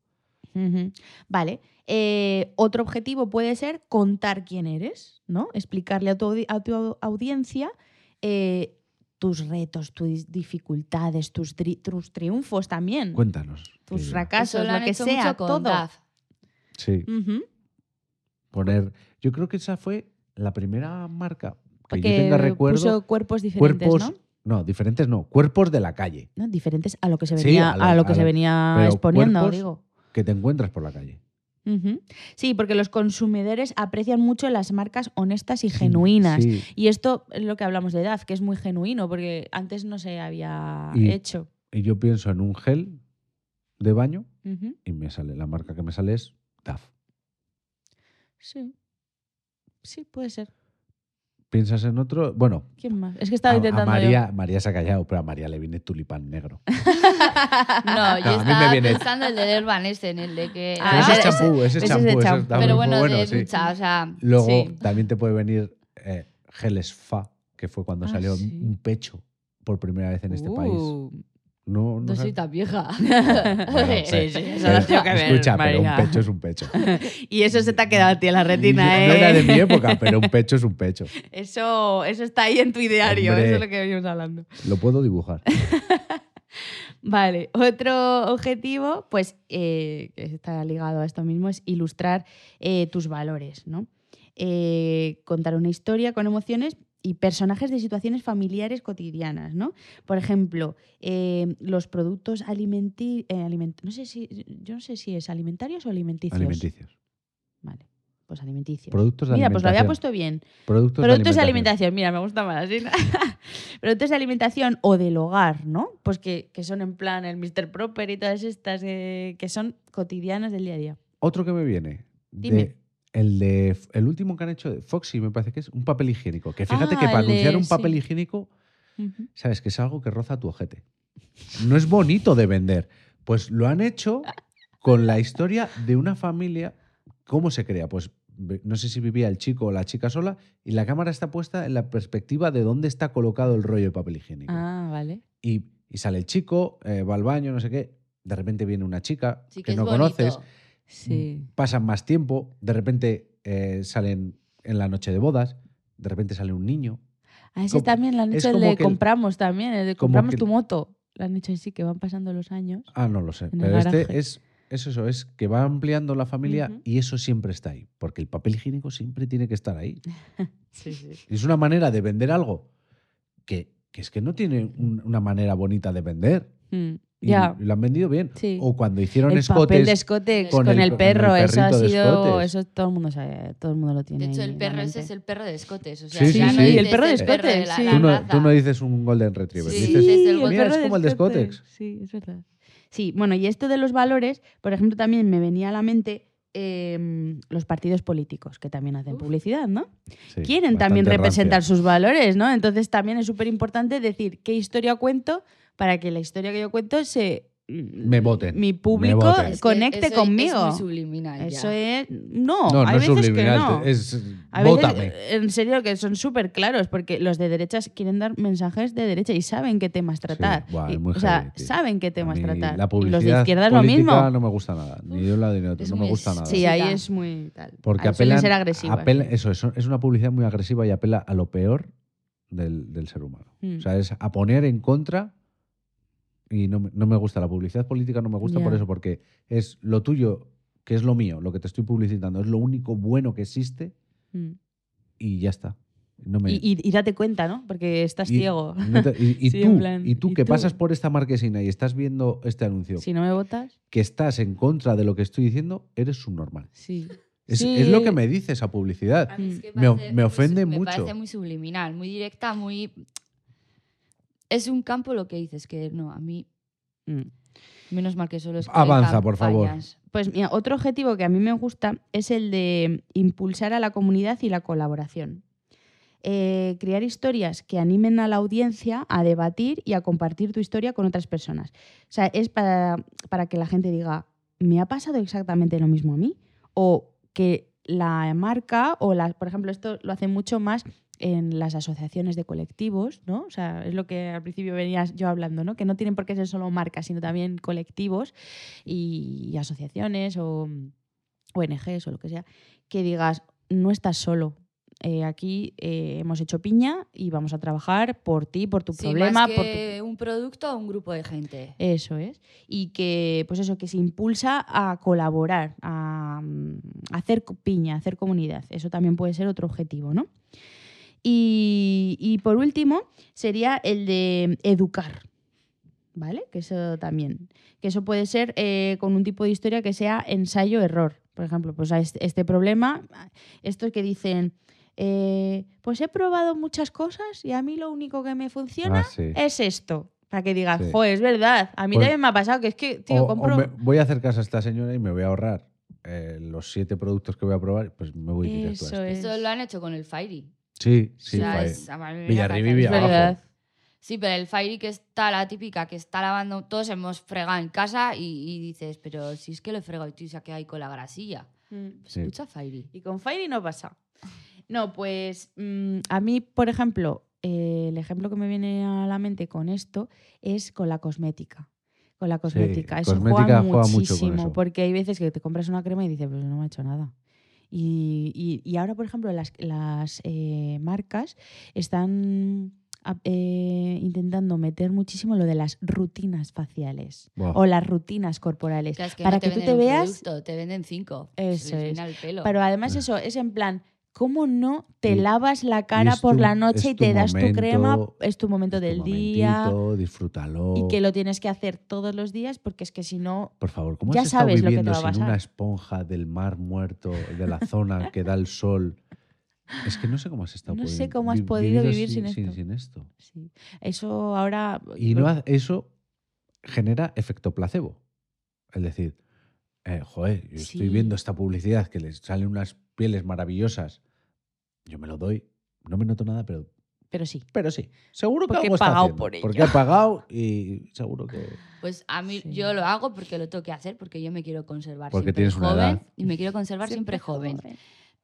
Vale. Eh, otro objetivo puede ser contar quién eres, ¿no? Explicarle a tu, audi- a tu au- audiencia eh, tus retos, tus dificultades, tus, tri- tus triunfos también, Cuéntanos. tus que- fracasos, lo que sea, todo. DAF. Sí, poner. Yo creo que esa fue la primera marca que yo tenga recuerdo. puso cuerpos diferentes, cuerpos. ¿no? diferentes no, cuerpos de la calle ¿no? Diferentes a lo que se Sí, venía, a lo- a lo que a se venía exponiendo, digo. que te encuentras por la calle. Sí, porque los consumidores aprecian mucho las marcas honestas y genuinas. Sí, Y esto es lo que hablamos de DAF, que es muy genuino, porque antes no se había Y- hecho. y yo pienso en un gel de baño y me sale, la marca que me sale es DAF. Sí. Sí, puede ser. Piensas en otro, bueno, ¿Quién más? Es que estaba a intentando. María, María se ha callado, pero a María le viene tulipán negro. No, yo No, a mí me estaba viene- pensando el del Urban este, en el de que... Ah, Pero ese es ese- champú, ese es ese es champú. ese champú. está pero bueno, de sí. ducha, o sea... Luego Sí. también te puede venir eh, gel Sfa, que fue cuando Ah, salió sí. un pecho por primera vez en este país. No, no, No sabes- soy tan vieja. Bueno, Sí, sí, eso lo tengo que ver, Escucha, pero un pecho es un pecho. Y eso se te ha quedado a ti en la retina, ¿eh? No era de mi época, pero un pecho es un pecho. Eso, eso está ahí en tu ideario, Hombre. eso es lo que venimos hablando. Lo puedo dibujar. Vale, otro objetivo, pues eh, que está ligado a esto mismo, es ilustrar eh, tus valores, ¿no? Eh, contar una historia con emociones y personajes de situaciones familiares cotidianas, ¿no? Por ejemplo, eh, los productos alimenti eh, aliment- no sé si yo no sé si es alimentarios o alimenticios. Alimenticios. Vale, pues alimenticios. Productos de Mira, pues lo había alimentación. puesto bien. Productos, Productos de alimentación. alimentación, mira, me gusta más así. ¿no? Productos de alimentación o del hogar, ¿no? Pues que, que son en plan el Mr. Proper y todas estas eh, que son cotidianas del día a día. Otro que me viene. Dime. De, el de el último que han hecho de Foxy, me parece que es un papel higiénico. Que fíjate Ah, que para de- anunciar un sí. papel higiénico, sabes que es algo que roza tu ojete. No es bonito de vender. Pues lo han hecho con la historia de una familia. ¿Cómo se crea? Pues no sé si vivía el chico o la chica sola y la cámara está puesta en la perspectiva de dónde está colocado el rollo de papel higiénico. Ah, vale. Y, y sale el chico, eh, va al baño, no sé qué. De repente viene una chica Sí que no bonito. conoces. Sí. pasan más tiempo, de repente eh, salen en la noche de bodas, de repente sale un niño. Ah, ese Como- también el de que el- compramos también, el de como compramos que- tu moto. Lo han hecho así, que van pasando los años. Ah, no lo sé. Pero este es, es eso, es que va ampliando la familia y eso siempre está ahí, porque el papel higiénico siempre tiene que estar ahí. Sí, sí. Es una manera de vender algo que, que es que no tiene un- una manera bonita de vender. Mm, Y ya. lo han vendido bien. Sí. O cuando hicieron El papel de escotes. escote con con, el- el, con el perro, eso ha sido. escotes. Eso todo el mundo sabe, todo el mundo lo tiene. De hecho, el perro ese es el perro de escotes. O sea, Sí, sí, el perro de escotes, la- sí. la Tú no, tú no dices un Golden Retriever. Sí, dices, sí, es el mira, es perro como el de Scotex. Sí, es verdad. Sí, bueno, y esto de los valores, por ejemplo, también me venía a la mente eh, los partidos políticos, que también hacen Uf. publicidad, ¿no? Sí, Quieren también representar rancia. sus valores, ¿no? Entonces también es súper importante decir qué historia cuento para que la historia que yo cuento se... Me voten, Mi me público voten. Es que conecte eso conmigo. Es muy subliminal. ya. Eso es... No, No, no hay es veces subliminal, que no. es A veces, en serio, que son súper claros, porque los de derechas quieren dar mensajes de derecha y saben qué temas tratar. buah, Y- es muy o sea, tío. saben qué temas mí tratar. La y publicidad los de izquierda es lo mismo. no me gusta nada. Ni de un lado ni de otro. Es No me gusta es- nada. Sí, ahí es muy tal. Porque apelan, ser agresivas. eso, eso es una publicidad muy agresiva y apela a lo peor del, del ser humano. Mm. O sea, es a poner en contra y no, me- no me gusta. La publicidad política no me gusta Ya. por eso, porque es lo tuyo, que es lo mío, lo que te estoy publicitando, es lo único bueno que existe Mm. y ya está. No me- Y, y- y date cuenta, ¿no? Porque estás y- ciego. no te- y, y Sí, tú, plan, y tú ¿y que tú? pasas por esta marquesina y estás viendo este anuncio, Si no me votas, que estás en contra de lo que estoy diciendo, eres subnormal. sí. Es, Sí. es lo que me dice esa publicidad. A mí es que Me me ofende mucho. Me parece muy subliminal, muy directa, muy. Es un campo lo que dices, que no, a mí Mm. Menos mal que solo es Avanza, por favor. Pues mira, otro objetivo que a mí me gusta es el de impulsar a la comunidad y la colaboración. Eh, crear historias que animen a la audiencia a debatir y a compartir tu historia con otras personas. O sea, es para, para que la gente diga, ¿me ha pasado exactamente lo mismo a mí? O que la marca, o la, por ejemplo, esto lo hace mucho más en las asociaciones de colectivos, ¿no? O sea, es lo que al principio venía yo hablando, ¿no? Que no tienen por qué ser solo marcas, sino también colectivos y, y asociaciones o ONGs o lo que sea, que digas, no estás solo. Eh, aquí eh, hemos hecho piña y vamos a trabajar por ti, por tu Sí, problema, más por tu que un producto o un grupo de gente. eso es. Y que, pues eso, que se impulsa a colaborar, a, mm, hacer co- piña, a hacer comunidad. Eso también puede ser otro objetivo, ¿no? Y, y por último, sería el de educar. ¿Vale? Que eso también. Que eso puede ser eh, con un tipo de historia que sea ensayo-error. Por ejemplo, pues a este, este problema, estos que dicen, eh, pues he probado muchas cosas y a mí lo único que me funciona Ah, sí. es esto. Para que digas, Sí. joder, es verdad. A mí Pues- también me ha pasado que es que, tío, O- o compro. me- voy a hacer caso a esta señora y me voy a ahorrar eh, los siete productos que voy a probar, pues me voy directo a este. es. Eso lo han hecho con el Fairy. Sí, sí, O sea, fue- es- es abajo. Sí, pero el Fairy que está la típica, que está lavando, todos hemos fregado en casa y, y dices, pero si es que lo he fregado y tú se ha quedado ahí con la grasilla. Mm. Pues Sí. escucha Fairy. Y con Fairy no pasa. No, pues mm, a mí, por ejemplo, eh, el ejemplo que me viene a la mente con esto es con la cosmética. Con la cosmética. eso cosmética juega, juega mucho con muchísimo. eso. porque hay veces que te compras una crema y dices, pues no me ha hecho nada. Y, y- y ahora, por ejemplo, las, las eh, marcas están a- eh, intentando meter muchísimo lo de las rutinas faciales o las rutinas corporales. Claro, es que para no te que tú te veas producto, te venden cinco. Eso es. Pero además eso es en plan, ¿cómo no te lavas la cara por tu- la noche y te das tu crema? Es tu momento Es tu del día disfrútalo. y que lo tienes que hacer todos los días porque es que si no... Por favor, ¿cómo ya has estado sabes lo que te viviendo va a sin una esponja del mar muerto, de la zona que da el sol? Es que no sé cómo has estado No sé cómo has podido vivir sin sin, esto. sin esto. Sí. Eso ahora... Y no ha- eso genera efecto placebo. Es decir, eh, joder, yo estoy viendo esta publicidad que les salen unas pieles maravillosas. Yo me lo doy. No me noto nada, pero, Pero sí. pero sí. Seguro que Porque algo he pagado por ello. Porque he pagado y seguro que. Pues a mí Sí. yo lo hago porque lo tengo que hacer, porque yo me quiero conservar Porque siempre tienes una joven edad. y me quiero conservar siempre, joven.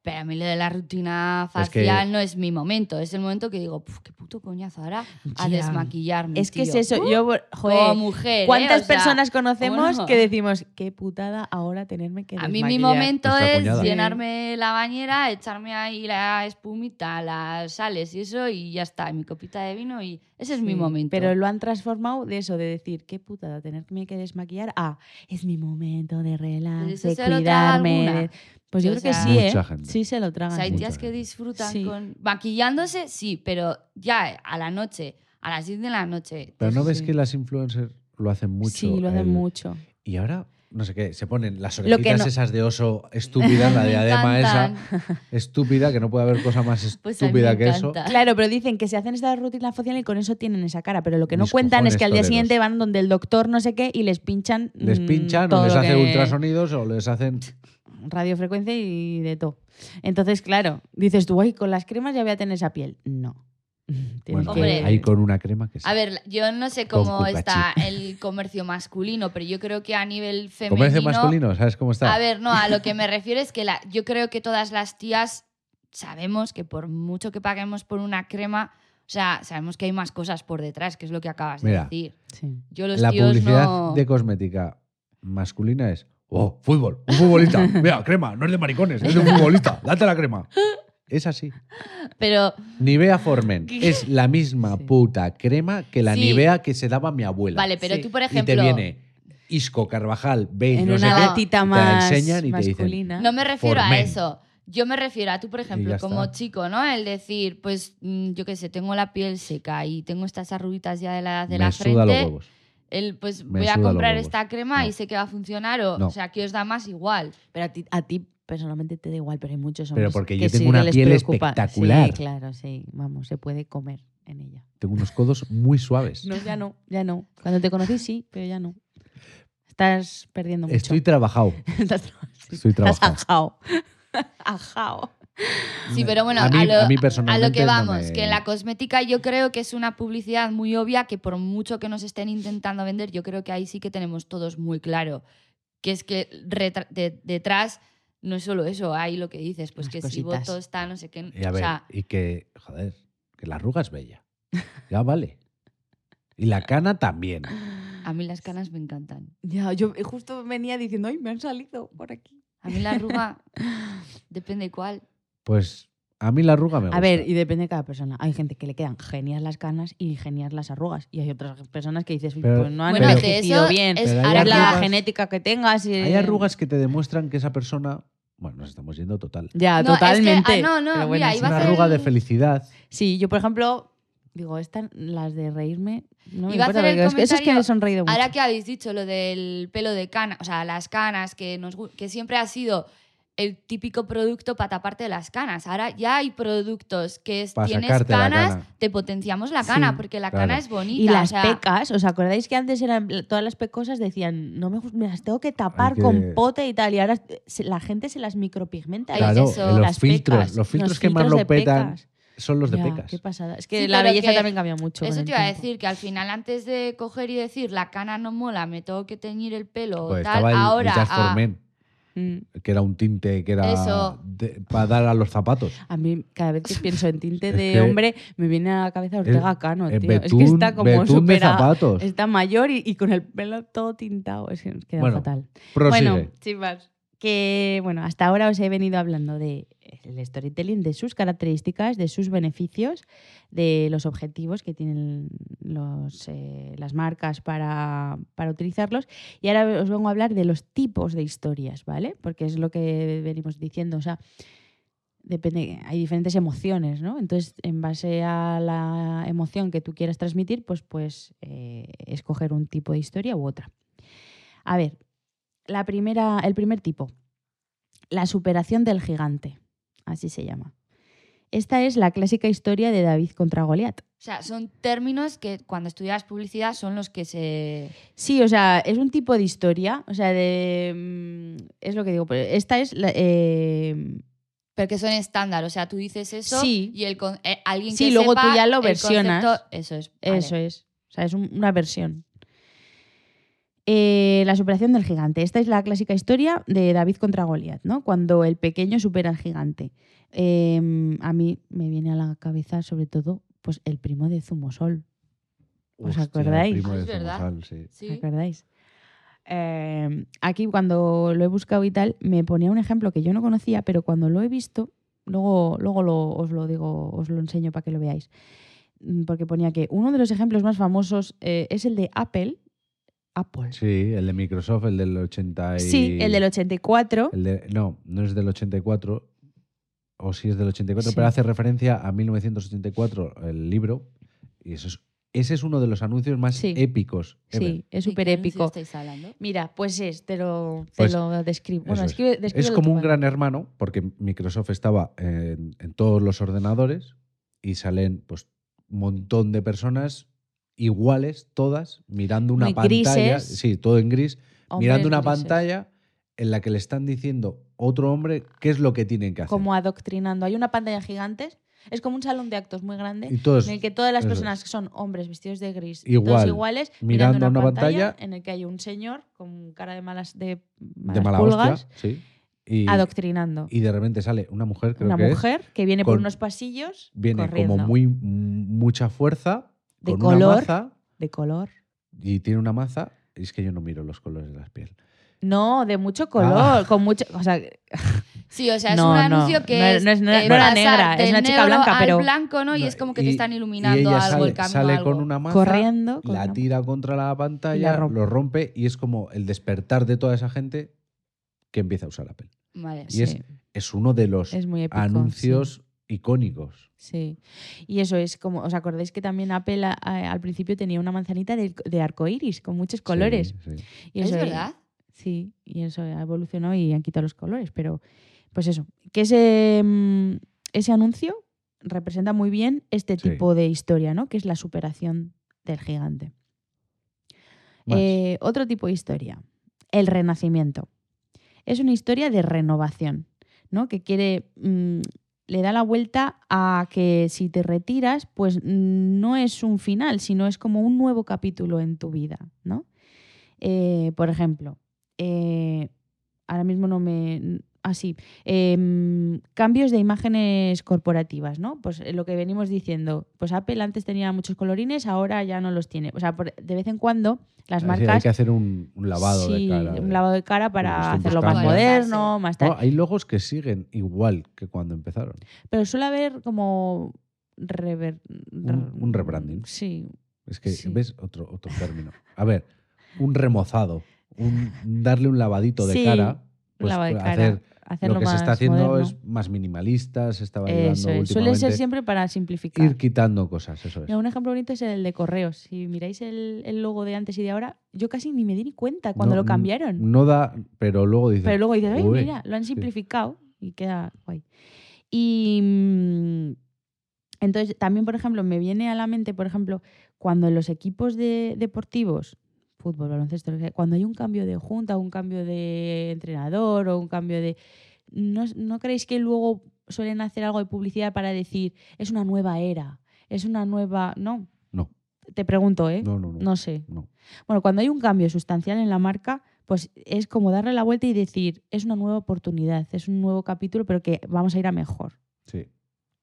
Pero a mí lo de la rutina Es que- facial no es mi momento. Es el momento que digo, "Puf, qué puto coñazo ahora a desmaquillarme. Es que es tío". eso. Uh, Yo, como joder, mujer. ¿eh? ¿cuántas O sea, personas conocemos bueno. que decimos, qué putada ahora tenerme que A mí mi desmaquillar"? momento Nuestra es cuñada. llenarme la bañera, echarme ahí la espumita, las sales y eso, y ya está, mi copita de vino, y ese es mi momento. Pero lo han transformado de eso, de decir, qué putada tenerme que desmaquillar, a es mi momento de relax, ¿Eso de cuidarme. Pues yo O creo que sí, ¿eh? Gente. Sí se lo O tragan. sea, hay sí. tías que disfrutan Sí. con. Maquillándose, sí, pero ya a la noche, a las 10 de la noche. Pero no ves que las influencers lo hacen mucho. Sí, lo hacen el- mucho. Y ahora, no sé qué, se ponen las orejitas no- esas de oso estúpidas, la diadema esa estúpida, que no puede haber cosa más Pues estúpida que eso. Claro, pero dicen que se hacen esta rutina facial y con eso tienen esa cara. Pero lo que no Mis cuentan es que al día toreros. siguiente van donde el doctor no sé qué y les pinchan. Les mm, pinchan o todo les lo hace que- ultrasonidos o les hacen. Radiofrecuencia y de todo. Entonces, claro, dices tú, ay, con las cremas ya voy a tener esa piel. No. Bueno, que- ahí con una crema que sí. A ver, yo no sé cómo está el comercio masculino, pero yo creo que a nivel femenino. Comercio masculino, ¿sabes cómo está? A ver, no, a lo que me refiero es que la, yo creo que todas las tías sabemos que por mucho que paguemos por una crema, o sea, sabemos que hay más cosas por detrás, que es lo que acabas Mira, de decir. Sí. Yo los la tíos publicidad no. de cosmética masculina es. Oh, fútbol, un futbolista. Mira, crema, no es de maricones, es de un futbolista. Date la crema. Es así. Pero Nivea Formen es la misma Sí. puta crema que la Sí. Nivea que se daba mi abuela. vale, pero Sí. tú, por y ejemplo. te viene Isco Carvajal, veis, En no sé una qué, latita te la más enseñan y te dicen, masculina. No me refiero a eso. Yo me refiero a tú, por ejemplo, ya como está. chico, ¿no? El decir, pues, mm, yo qué sé, tengo la piel seca y tengo estas arruguitas ya de la, de me la suda los huevos. El, pues Me voy a comprar esta crema No. y sé que va a funcionar. O, No. o sea, que os da más igual. Pero a ti, a ti personalmente te da igual, pero hay muchos Pero hombres porque que yo tengo sí una que piel preocupa. espectacular. Sí, claro, sí. Vamos, se puede comer. en ella. Tengo unos codos muy suaves. No, ya no, ya no. Cuando te conocí sí, pero ya no. Estás perdiendo mucho. Estoy trabajado. Estás, sí, Estoy estás trabajado. ajao. ajao. Sí, pero bueno, a a, mí, lo, a mí a lo personalmente que no vamos, me- que en la cosmética yo creo que es una publicidad muy obvia que por mucho que nos estén intentando vender, yo creo que ahí sí que tenemos todos muy claro. Que es que de- detrás no es solo eso, hay lo que dices, pues que si cositas. voto está, no sé qué. Y a o ver, sea, y que, joder, que la arruga es bella. Ya vale. Y la cana también. a mí las canas me encantan. Ya, yo justo venía diciendo, ay, me han salido por aquí. A mí la arruga depende cuál. Pues a mí la arruga me gusta. A ver, y depende de cada persona. Hay gente que le quedan genias las canas y genias las arrugas. Y hay otras personas que dices, "Uy, Pero- pues no han Bueno, de envejecido eso bien. es Pero hay ahora Es que la arrugas- genética que tengas. y- Hay arrugas que te demuestran que esa persona. Bueno, nos estamos yendo total. Ya, No, es que- totalmente. ah, no, no, Pero mira, iba a Una arruga el- de felicidad. Sí, yo por ejemplo, digo, estas, las de reírme, no me Iba a importa, hacer el porque es que eso es que me sonreído mucho. Ahora que habéis dicho lo del pelo de cana, o sea, las canas, que, nos, gu- que siempre ha sido el típico producto para taparte de las canas. Ahora ya hay productos que es, tienes canas, cana. te potenciamos la cana, Sí, porque la claro. cana es bonita. Y o las sea, pecas, ¿os acordáis que antes eran todas las pecosas decían, no me, me las tengo que tapar que- con pote y tal, y ahora se- la gente se las micropigmenta. Ay, Claro, eso. los Las filtros, pecas, los filtros los que más lo petan pecas. son los de Ya, pecas. Qué pasada. Es que Sí, la belleza que también cambia mucho. Eso el te iba a decir, que al final antes de coger y decir la cana no mola, me tengo que teñir el pelo o Pues tal, estaba el, ahora... el Just for ah, Men, Mm. que era un tinte que era Eso. para dar a los zapatos. A mí, cada vez que pienso en tinte Es de que- hombre, me viene a la cabeza Ortega Cano, Eh, tío. es betún, que está como súper. Está mayor y, y con el pelo todo tintado. Es que queda Bueno, fatal. Prosigue. Bueno, chicas, que bueno, hasta ahora os he venido hablando de el storytelling, de sus características, de sus beneficios, de los objetivos que tienen eh, las marcas para, para utilizarlos. Y ahora os vengo a hablar de los tipos de historias, ¿vale? Porque es lo que venimos diciendo. O sea, depende, hay diferentes emociones, ¿no? Entonces, en base a la emoción que tú quieras transmitir, pues puedes eh, escoger un tipo de historia u otra. A ver, la primera, el primer tipo, la superación del gigante, así se llama. Esta es la clásica historia de David contra Goliat. O sea, son términos que cuando estudias publicidad son los que se... Sí, o sea, es un tipo de historia, o sea, de, mm, es lo que digo, pero esta es la, eh, Pero que son estándar, o sea, tú dices eso Sí. y el eh, alguien Sí, que luego tú ya lo versionas. concepto- eso es. vale. Eso es. O sea, es un- una versión. Eh, la superación del gigante. Esta es la clásica historia de David contra Goliat, ¿no? Cuando el pequeño supera al gigante. Eh, a mí me viene a la cabeza, sobre todo, pues el primo de Zumosol. ¿Os Hostia, acordáis? primo Ah, de es. Zumosol, sí. Sí. ¿Os acordáis? Eh, aquí cuando lo he buscado y tal, me ponía un ejemplo que yo no conocía, pero cuando lo he visto, luego, luego lo- os lo digo, os lo enseño para que lo veáis. Mm, Porque ponía que uno de los ejemplos más famosos eh, es el de Apple. Apple. Sí, el de Microsoft, el del 80 y... Sí, el del 84. el de- no, no es del 84, o sí es del 84, Sí. pero hace referencia a 1984, el libro, y eso es, ese es uno de los anuncios más Sí. épicos. ever. Sí, es ¿De súper épico. Mira, pues es, te lo, te Pues, lo describo. Bueno, es. escribe- Es descríbelo como un gran hermano, porque Microsoft estaba en, en todos los ordenadores y salen pues un montón de personas iguales, todas, mirando una Muy pantalla. grises. Sí, todo en gris, Hombres mirando una grises. pantalla en la que le están diciendo otro hombre qué es lo que tienen que hacer. Como adoctrinando. Hay una pantalla gigante. Es como un salón de actos muy grande. todos en el que todas las personas que son hombres vestidos de gris, Igual, todos iguales, mirando mirando, una, una pantalla, pantalla, en el que hay un señor con cara de malas de de malas mala pulgas, hostia. Sí. Y, adoctrinando. y de repente sale una mujer, creo una que es, mujer que viene por unos pasillos viene corriendo, como muy mucha fuerza, De con color. una maza de color. y tiene una maza. y Es que yo no miro los colores de la piel. No, de mucho color, Ah. con mucho, o sea, Sí, o sea, es No, un no, anuncio que no es- es, no es- no eh, era pasar negra, es una chica blanca, al pero- blanco, ¿no? Y No, es como que y- te están y iluminando ella algo, sale, el camino sale algo. con una maza, corriendo. con la tira contra la pantalla, rompe. lo rompe y es como el despertar de toda esa gente que empieza a usar Apple. Vale. Y es, Sí, es uno de los es muy épico. anuncios icónicos. Sí. Y eso es como, ¿os acordáis que también Apple a- a- al principio tenía una manzanita de, de arcoiris con muchos colores? Sí, sí. Y ¿Es eso- verdad? Sí, y eso ha evolucionado y han quitado los colores, pero pues eso, que ese, mm, ese anuncio representa muy bien este Sí. tipo de historia, ¿no? Que es la superación del gigante. Eh, otro tipo de historia, el renacimiento. Es una historia de renovación, ¿no? Que quiere. mm, le da la vuelta a que si te retiras, pues no es un final, sino es como un nuevo capítulo en tu vida, ¿no? Eh, por ejemplo, eh, ahora mismo no me. Así, em, cambios de imágenes corporativas, ¿no? Pues eh, lo que venimos diciendo, pues Apple antes tenía muchos colorines, ahora ya no los tiene. O sea, por- de vez en cuando las marcas Hay que hacer un, un lavado Sí, de cara. un lavado de cara para hacerlo más moderno, más tal. No, hay logos que siguen igual que cuando empezaron. Pero suele haber como rever- Un- un rebranding. Sí. Es que, Sí. ¿ves? Otro, otro término. A ver, un remozado, un darle un lavadito de Sí, cara, pues de cara, hacer hacerlo lo que se está haciendo moderno. es más minimalista, se estaba Eso llevando es. Suele ser siempre para simplificar. ir quitando cosas, eso es. Mira, un ejemplo bonito es el de correos. Si miráis el, el logo de antes y de ahora, yo casi ni me di ni cuenta cuando No, lo cambiaron. No da, pero luego dices. Pero luego dices, ay, mira, lo han sí. simplificado y queda guay. Y mm, entonces también, por ejemplo, me viene a la mente, por ejemplo, cuando en los equipos de, deportivos, fútbol, baloncesto, cuando hay un cambio de junta, un cambio de entrenador o un cambio de... ¿No, no creéis que luego suelen hacer algo de publicidad para decir, es una nueva era, es una nueva... No, No, te pregunto, ¿eh? no, no. no, No sé. no. Bueno, cuando hay un cambio sustancial en la marca, pues es como darle la vuelta y decir, es una nueva oportunidad, es un nuevo capítulo, pero que vamos a ir a mejor. Sí.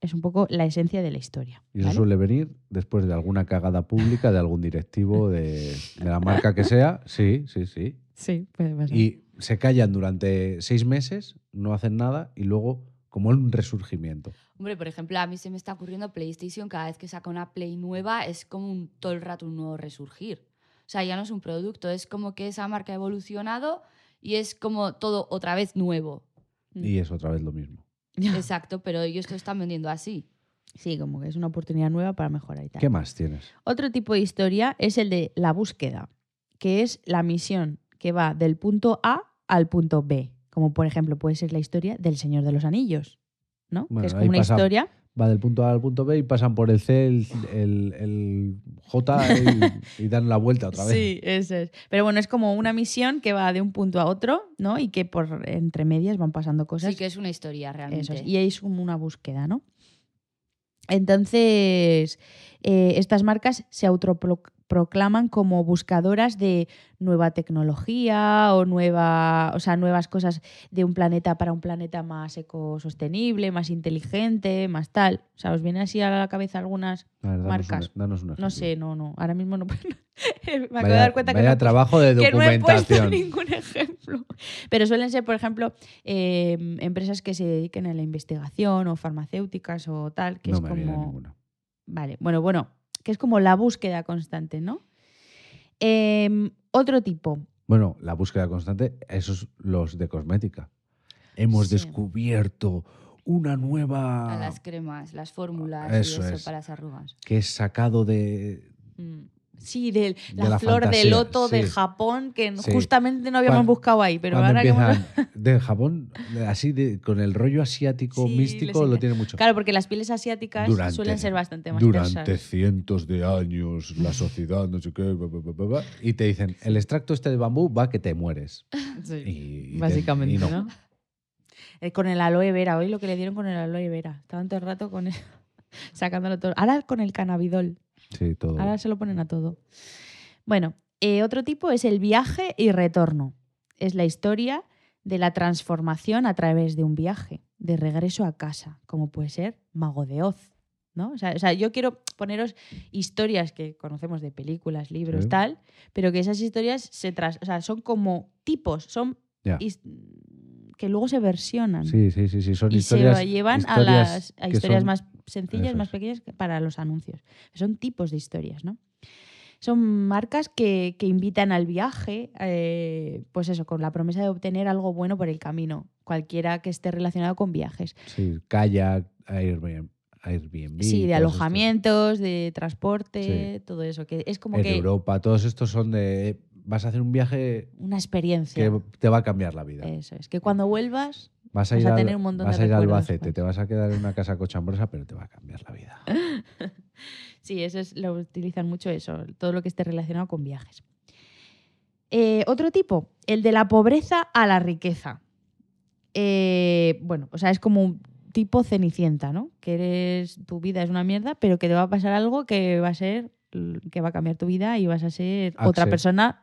Es un poco la esencia de la historia. Y eso ¿vale? suele venir después de alguna cagada pública de algún directivo de, de la marca que sea. Sí, sí, sí. Sí, puede pasar. Y se callan durante seis meses, no hacen nada y luego como un resurgimiento. Hombre, por ejemplo, a mí se me está ocurriendo PlayStation, cada vez que saca una Play nueva es como un, todo el rato un nuevo resurgir. O sea, ya no es un producto, es como que esa marca ha evolucionado y es como todo otra vez nuevo. Y es otra vez lo mismo. Exacto, pero ellos lo están vendiendo así. Sí, como que es una oportunidad nueva para mejorar y tal. ¿Qué más tienes? Otro tipo de historia es el de la búsqueda, que es la misión que va del punto A al punto B. Como por ejemplo puede ser la historia del Señor de los Anillos, ¿no? Bueno, que es como una pasa- historia Va del punto A al punto B y pasan por el C, el, el- el J y, y dan la vuelta otra vez. Sí, eso es. Pero bueno, es como una misión que va de un punto a otro, ¿no? Y que por entre medias van pasando cosas. Sí que es una historia realmente. Eso es. Y es como una búsqueda, ¿no? Entonces, eh, estas marcas se autoproclaman como buscadoras de nueva tecnología o nueva, o sea, nuevas cosas de un planeta para un planeta más ecosostenible, más inteligente, más tal. O sea, ¿os viene así a la cabeza algunas? A ver, danos Marcas. danos No sé, no, no. Ahora mismo no. Me acabo Vaya, de dar cuenta que no trabajo de que no he puesto documentación. ningún ejemplo. Pero suelen ser, por ejemplo, eh, empresas que se dediquen a la investigación o farmacéuticas o tal, que no es me viene como... ninguna. Vale, bueno, bueno, que es como la búsqueda constante, ¿no? Em, otro tipo. Bueno, la búsqueda constante, esos los de cosmética. Hemos Sí. descubierto una nueva A las cremas, las fórmulas Eso y eso es. para las arrugas. que es sacado de mm, Sí, de la, De la flor de loto de. Japón, que Sí. justamente no habíamos buscado ahí, pero ahora que de Japón, así de, con el rollo asiático Sí, místico lo tiene mucho. Claro, porque las pieles asiáticas Durante- suelen ser bastante más Durante persas. cientos de años, la sociedad, no sé qué, y te dicen, el extracto este de bambú va que te mueres. Y- te- Básicamente, y no. no. Eh, con el aloe vera, hoy lo que le dieron con el aloe vera. Estaban todo el rato con el- sacándolo todo. Ahora con el cannabidol. Sí, todo. Ahora se lo ponen a todo. Bueno, eh, otro tipo es el viaje y retorno. Es la historia de la transformación a través de un viaje, de regreso a casa, como puede ser Mago de Oz. ¿no? O, sea, o sea, yo quiero poneros historias que conocemos de películas, libros, Sí. tal, pero que esas historias se tras, o sea, son como tipos, son que luego se versionan Sí, sí, sí, sí, son y historias. se llevan a las a historias más sencillas, eso más es. pequeñas que para los anuncios. Son tipos de historias, ¿no? Son marcas que, que invitan al viaje, eh, pues eso, con la promesa de obtener algo bueno por el camino, cualquiera que esté relacionado con viajes. Sí, kayak, Airbnb. Airbnb sí, de estos. alojamientos, de transporte, todo eso, que es como En que Europa, todos estos son de. Vas a hacer un viaje una experiencia. que te va a cambiar la vida. Eso es, que cuando vuelvas Vas a Vas ir, a al, tener un montón de vas a ir al recuerdos, Albacete, pues. te vas a quedar en una casa cochambrosa, pero te va a cambiar la vida. Sí, eso es, lo utilizan mucho eso, todo lo que esté relacionado con viajes. Eh, otro tipo, el de la pobreza a la riqueza. Eh, bueno, o sea, es como un tipo cenicienta, ¿no? Que eres, tu vida es una mierda, pero que te va a pasar algo que va a ser, que va a cambiar tu vida y vas a ser otra persona.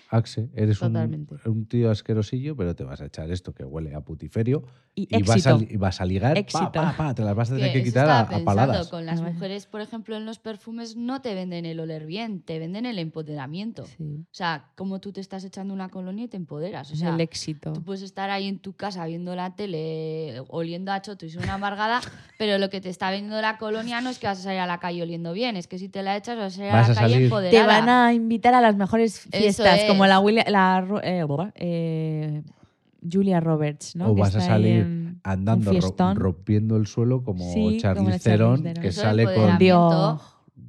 Axe, eres un, Totalmente. un tío asquerosillo, pero te vas a echar esto que huele a putiferio Y, y vas, a, li- y vas a ligar, pa, Éxito. pa, pa, te las vas a tener Que eso quitar a, estaba a pensando, paladas. Con las mujeres, por ejemplo, en los perfumes no te venden el oler bien, te venden el empoderamiento. Sí, O sea, como tú te estás echando una colonia y te empoderas. O sea, el éxito. tú puedes estar ahí en tu casa viendo la tele, oliendo a choto y ser una amargada, pero lo que te está vendiendo la colonia no es que vas a salir a la calle oliendo bien, es que si te la echas vas a salir Vas a a la calle salir- empoderada. Te van a invitar a las mejores Eso fiestas, como es. la, Willia- la Ro- eh, eh, Julia Roberts, ¿no? O Que vas a salir en- Andando, rompiendo el suelo como Sí, como Charlize Theron, que Eso sale con. Dios,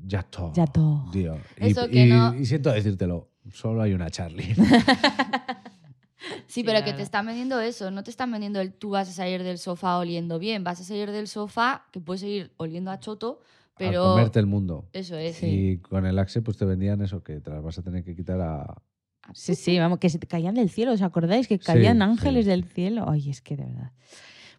Ya todo. ya todo. Y, Eso que y- no- y siento decírtelo, solo hay una Charlie. Sí, pero que te están vendiendo eso, no te están vendiendo el tú vas a salir del sofá oliendo bien, vas a salir del sofá que puedes seguir oliendo a choto, a pero comerte el mundo. eso es. Y con el Axe pues te vendían eso, que te las vas a tener que quitar a... Sí, sí, vamos, que se caían del cielo, ¿os acordáis? Que caían sí. ángeles del cielo. Ay, es que de verdad.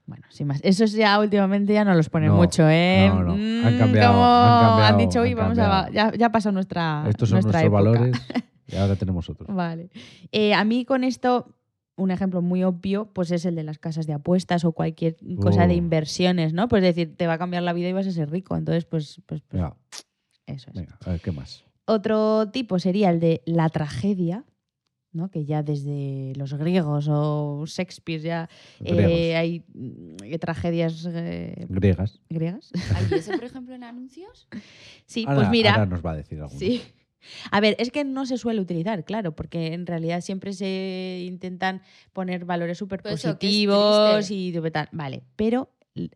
Bueno, sin más. Esos ya últimamente ya no los ponen No, mucho, ¿eh? no, no. Mm, Han cambiado, como han cambiado, dicho, uy, han vamos a. cambiado. Ya, ya pasó nuestra. Estos son nuestra nuestros época. valores y ahora tenemos otros. Vale. Eh, a mí con esto, un ejemplo muy obvio, pues es el de las casas de apuestas o cualquier cosa de Oh. inversiones, ¿no? Pues decir, te va a cambiar la vida y vas a ser rico. Entonces, pues, pues, pues eso es. venga, a ver, ¿qué más? Otro tipo sería el de la tragedia, ¿no? que ya desde los griegos o Shakespeare ya eh, hay mm, tragedias eh, Griegas. griegas. ¿Hay por ejemplo, en anuncios? Sí, Ahora, pues mira, ahora nos va a decir algo. sí. A ver, es que no se suele utilizar, claro, porque en realidad siempre se intentan poner valores súper Pero eso, que es positivos y de tal. Vale, pero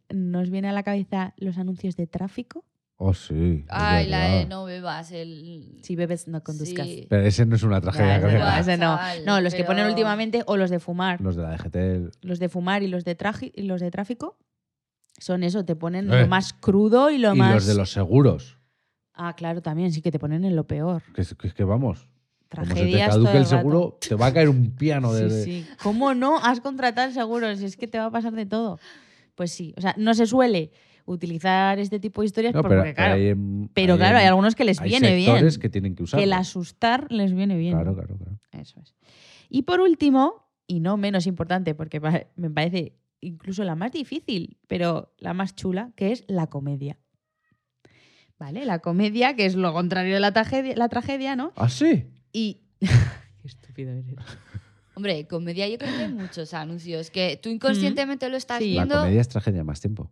¿nos viene a la cabeza los anuncios de tráfico? Oh, sí. Ay, la de no bebas, el... Si bebes, no conduzcas. Sí. Pero ese no es una tragedia ese no, griega. ese no. No, los que ponen últimamente o los de fumar. Los de la DGT. los de fumar y los de, y los de tráfico son eso, te ponen Eh. lo más crudo y lo y más... los de los seguros. Ah, claro, también, sí que te ponen en lo peor. Que es que, vamos. Como se te Tragedias todo caduque el rato. seguro, te va a caer un piano de. Sí, sí. ¿Cómo no has contratado el seguro? Si es que te va a pasar de todo. Pues sí, o sea, no se suele utilizar este tipo de historias No, porque, pero, claro, hay, en- pero claro, en- hay algunos que les hay viene bien. que tienen que usarlo. Que el asustar les viene bien. Claro, claro, claro. Eso es. Y por último, y no menos importante, porque me parece incluso la más difícil, pero la más chula, que es la comedia. ¿Vale? La comedia, que es lo contrario de la tragedia, la tragedia ¿no? ¿Ah, sí? Y. Qué estúpido eres. Hombre, comedia yo creo que hay muchos anuncios que tú inconscientemente lo estás Sí. La viendo comedia es tragedia más tiempo.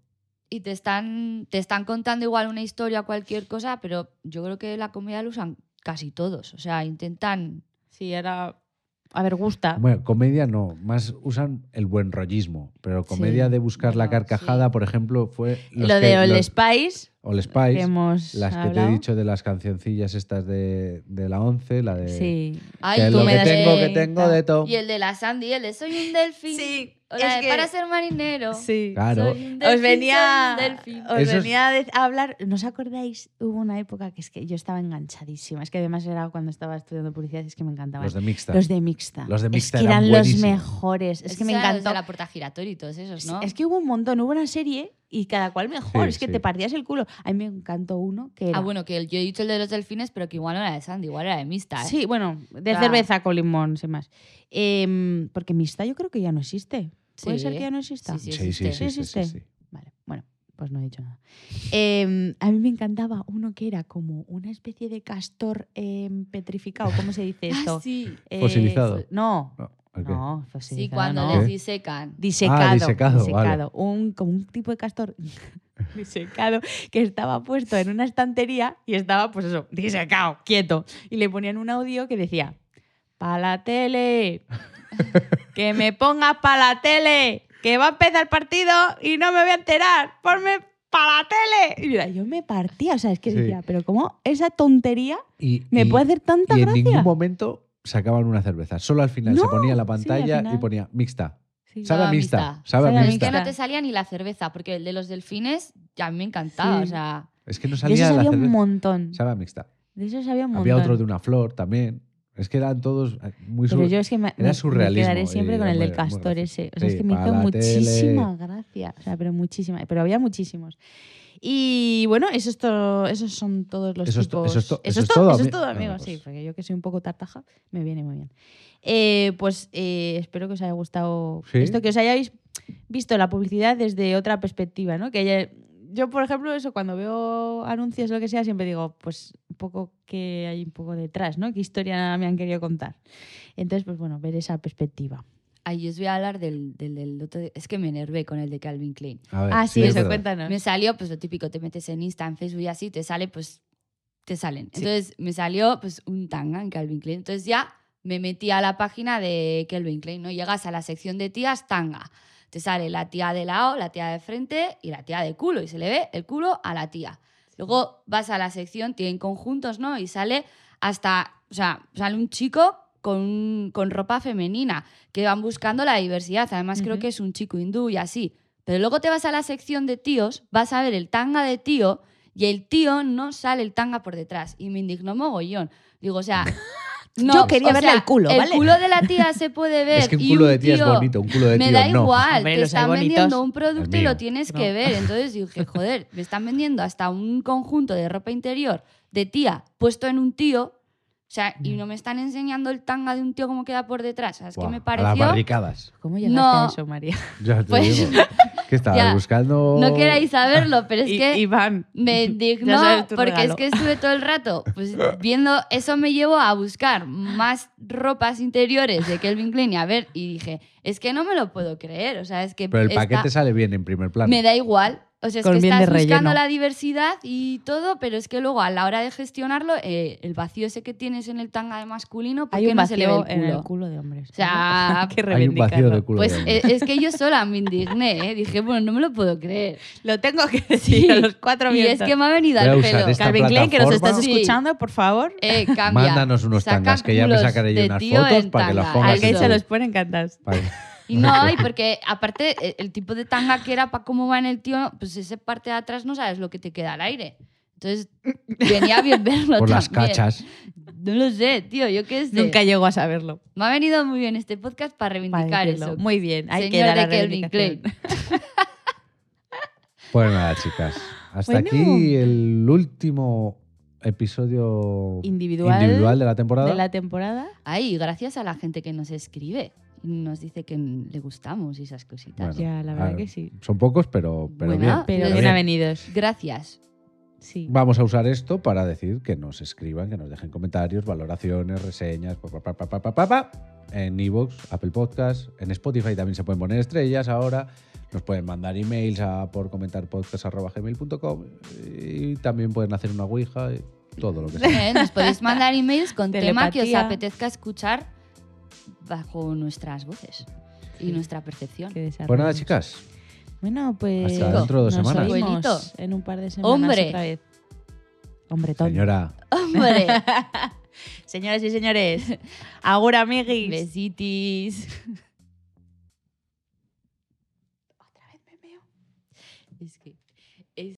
Y te están, te están contando igual una historia o cualquier cosa, pero yo creo que la comedia lo usan casi todos. O sea, intentan... Sí, ahora. A ver, gusta. Bueno, comedia no, más usan el buen rollismo. Pero comedia Sí, de buscar la carcajada, sí. por ejemplo, fue. los lo que- de All los- Spice, All que Spice. hemos Las que te he dicho de las cancioncillas estas de, de la 11, la de. Sí. Ay, Que tú lo me que das tengo, que tengo de todo. Y el de la Sandy, el de soy un delfín. Sí, Es que- para ser marinero. Sí. Claro. Soy un Os venía, soy un delfín. os Eso es- venía a de- a hablar, ¿no os acordáis? Hubo una época que es que yo estaba enganchadísima. Es que además era cuando estaba estudiando publicidad, es que me encantaban. Los de mixta. Los de mixta. Los de mixta es que eran eran, los mejores. Es que me encantó. de la puerta giratoria y todos esos, ¿no? Es que hubo un montón, hubo una serie y cada cual mejor. Sí, es que sí. te partías el culo. A mí me encantó uno que era. Ah, bueno, que el- yo he dicho el de los delfines, pero que igual no era de Sandy, igual era de Mista, ¿eh? Sí, bueno, de cerveza con limón, sin más. Em, porque mixta yo creo que ya no existe. ¿Puede Sí. ser que ya no exista? Sí, Sí, sí, sí, existe. sí, sí, existe. sí. Vale, bueno, pues no he dicho nada. Em, a mí me encantaba uno que era como una especie de castor em, petrificado. ¿Cómo se dice esto? Ah, sí. Eh, Fosilizado. no, No, no, Sí, cuando no. les disecan. Disecado. Ah, disecado, disecado. Un, como un tipo de castor disecado que estaba puesto en una estantería y estaba, pues eso, disecado, quieto. Y le ponían un audio que decía: ¡Pa la tele! ¡Que me pongas pa la tele! ¡Que va a empezar el partido y no me voy a enterar! ¡Ponme pa la tele! Y mira, yo me partía, o sea, es que Sí. decía, pero ¿cómo esa tontería Y, me y- puede hacer tanta y en gracia? ningún momento sacaban una cerveza. Solo al final se ponía la sí, pantalla y ponía mixta. Sí. Sabe mixta. amistad. Sabe a Sabe a Es mixta. que no Mixta. te salía ni la cerveza, porque el de los delfines ya me encantaba. Sí. O sea, Es que no De eso salía la sabía un montón. Sabe a mixta. De eso sabía un montón. Había otro de una flor también. Es que eran todos eh, muy Pero sur- yo es que me, era surrealismo me quedaré siempre con el del castor gracioso. ese. O sea, es Sí, que me hizo muchísima tele. gracia. O sea, pero muchísima. Pero había muchísimos. Y bueno, eso es todo, esos son todos los Eso es tipos. eso es to- eso es es to- todo, eso es todo, amigos. pues- Sí, porque yo que soy un poco tartaja, me viene muy bien. Eh, pues eh, espero que os haya gustado Sí. esto, que os hayáis visto la publicidad desde otra perspectiva, ¿no? Que haya- yo, por ejemplo, eso cuando veo anuncios lo que sea, siempre digo, pues un poco que hay un poco detrás, ¿no? ¿Qué historia me han querido contar? Entonces, pues bueno, ver esa perspectiva. ahí os voy a hablar del, del, del otro. Es que me enervé con el de Calvin Klein. Ver, Ah, sí, es eso, cuéntanos. Me salió, pues lo típico, te metes en Insta, en Facebook y así, te sale, pues te salen. Sí. Entonces me salió pues un tanga en Calvin Klein. Entonces ya me metí a la página de Calvin Klein, ¿no? Llegas a la sección de tías, tanga. Te sale la tía de lado, la tía de frente y la tía de culo. Y se le ve el culo a la tía. Luego vas a la sección, tienen conjuntos, ¿no? Y sale hasta, o sea, sale un chico con, con ropa femenina, que van buscando la diversidad. Además, creo que es un chico hindú y así. Pero luego te vas a la sección de tíos, vas a ver el tanga de tío y el tío no sale el tanga por detrás. Y me indignó mogollón. Digo, o sea. No, Yo quería o verle sea, el culo, El culo de la tía se puede ver. Es que un culo de tía es tío- bonito, un culo de me da no. igual, Hombre, te están vendiendo un producto y lo tienes No. que ver. Entonces dije, joder, me están vendiendo hasta un conjunto de ropa interior de tía puesto en un tío. O sea, y no me están enseñando el tanga de un tío como queda por detrás. O sea, es Buah, que me A las pareció. barricadas. ¿Cómo llegaste No. a eso, María? Ya te Pues- digo. ¿Qué estabas Ya. buscando? No queráis saberlo, pero es I- que Iván. me indignó porque regalo. es que estuve todo el rato pues, viendo. Eso me llevó a buscar más ropas interiores de Kelvin Klein y a ver, y dije, es que no me lo puedo creer. O sea, es que. Pero el paquete sale bien en primer plano. Me da igual. O sea, es Con que estás buscando la diversidad y todo, pero es que luego a la hora de gestionarlo, eh, el vacío ese que tienes en el tanga de masculino, ¿por Hay qué un no se le ve el en culo? el culo de hombres. O sea, Hay que Hay un vacío de culo. Pues de hombre. eh, es que yo sola me indigné, ¿eh? Dije, bueno, no me lo puedo creer. Lo tengo que decir Sí. a los cuatro Y es que me ha venido al pelo. Calvin Klein, que nos estás. Sí. escuchando, por favor. Eh, cambia. Mándanos unos Saca tangas, que ya me sacaré yo unas fotos en para que los tanga. pongas A en Kate Eso. se los ponen encantados. Vale. Y no, y porque aparte eh, el tipo de tanga que era para cómo va en el tío, pues esa parte de atrás no sabes lo que te queda al aire. Entonces venía bien verlo Por las cachas. No lo sé, tío, yo qué sé. Nunca llegó a saberlo. Me ha venido muy bien este podcast para reivindicar Para eso. Muy bien. Hay que Señor dar de la Kelvin reivindicación. Pues nada, chicas. Hasta Bueno. aquí el último episodio Individual individual de la temporada. De la temporada. Ay, gracias a la gente que nos escribe nos dice que le gustamos y esas cositas. Bueno, ya, la verdad ver, que sí. Son pocos, pero, pero bueno, bien. Pero eh, bien. bienvenidos. Gracias. Sí. Vamos a usar esto para decir que nos escriban, que nos dejen comentarios, valoraciones, reseñas, pa, pa, pa, en Evox, Apple Podcast, en Spotify también se pueden poner estrellas ahora. Nos pueden mandar emails a por comentarpodcast.gmail.com y también pueden hacer una ouija, y todo lo que sea. Nos podéis mandar emails con tema que os apetezca escuchar bajo nuestras voces y nuestra percepción. Pues nada, chicas. Bueno, pues. Hasta dentro de dos nos semanas. oímos en un par de semanas. Hombre. Otra vez. Hombre, tonto. Señora, Hombre, Señoras y señores, agur amiguis. besitis.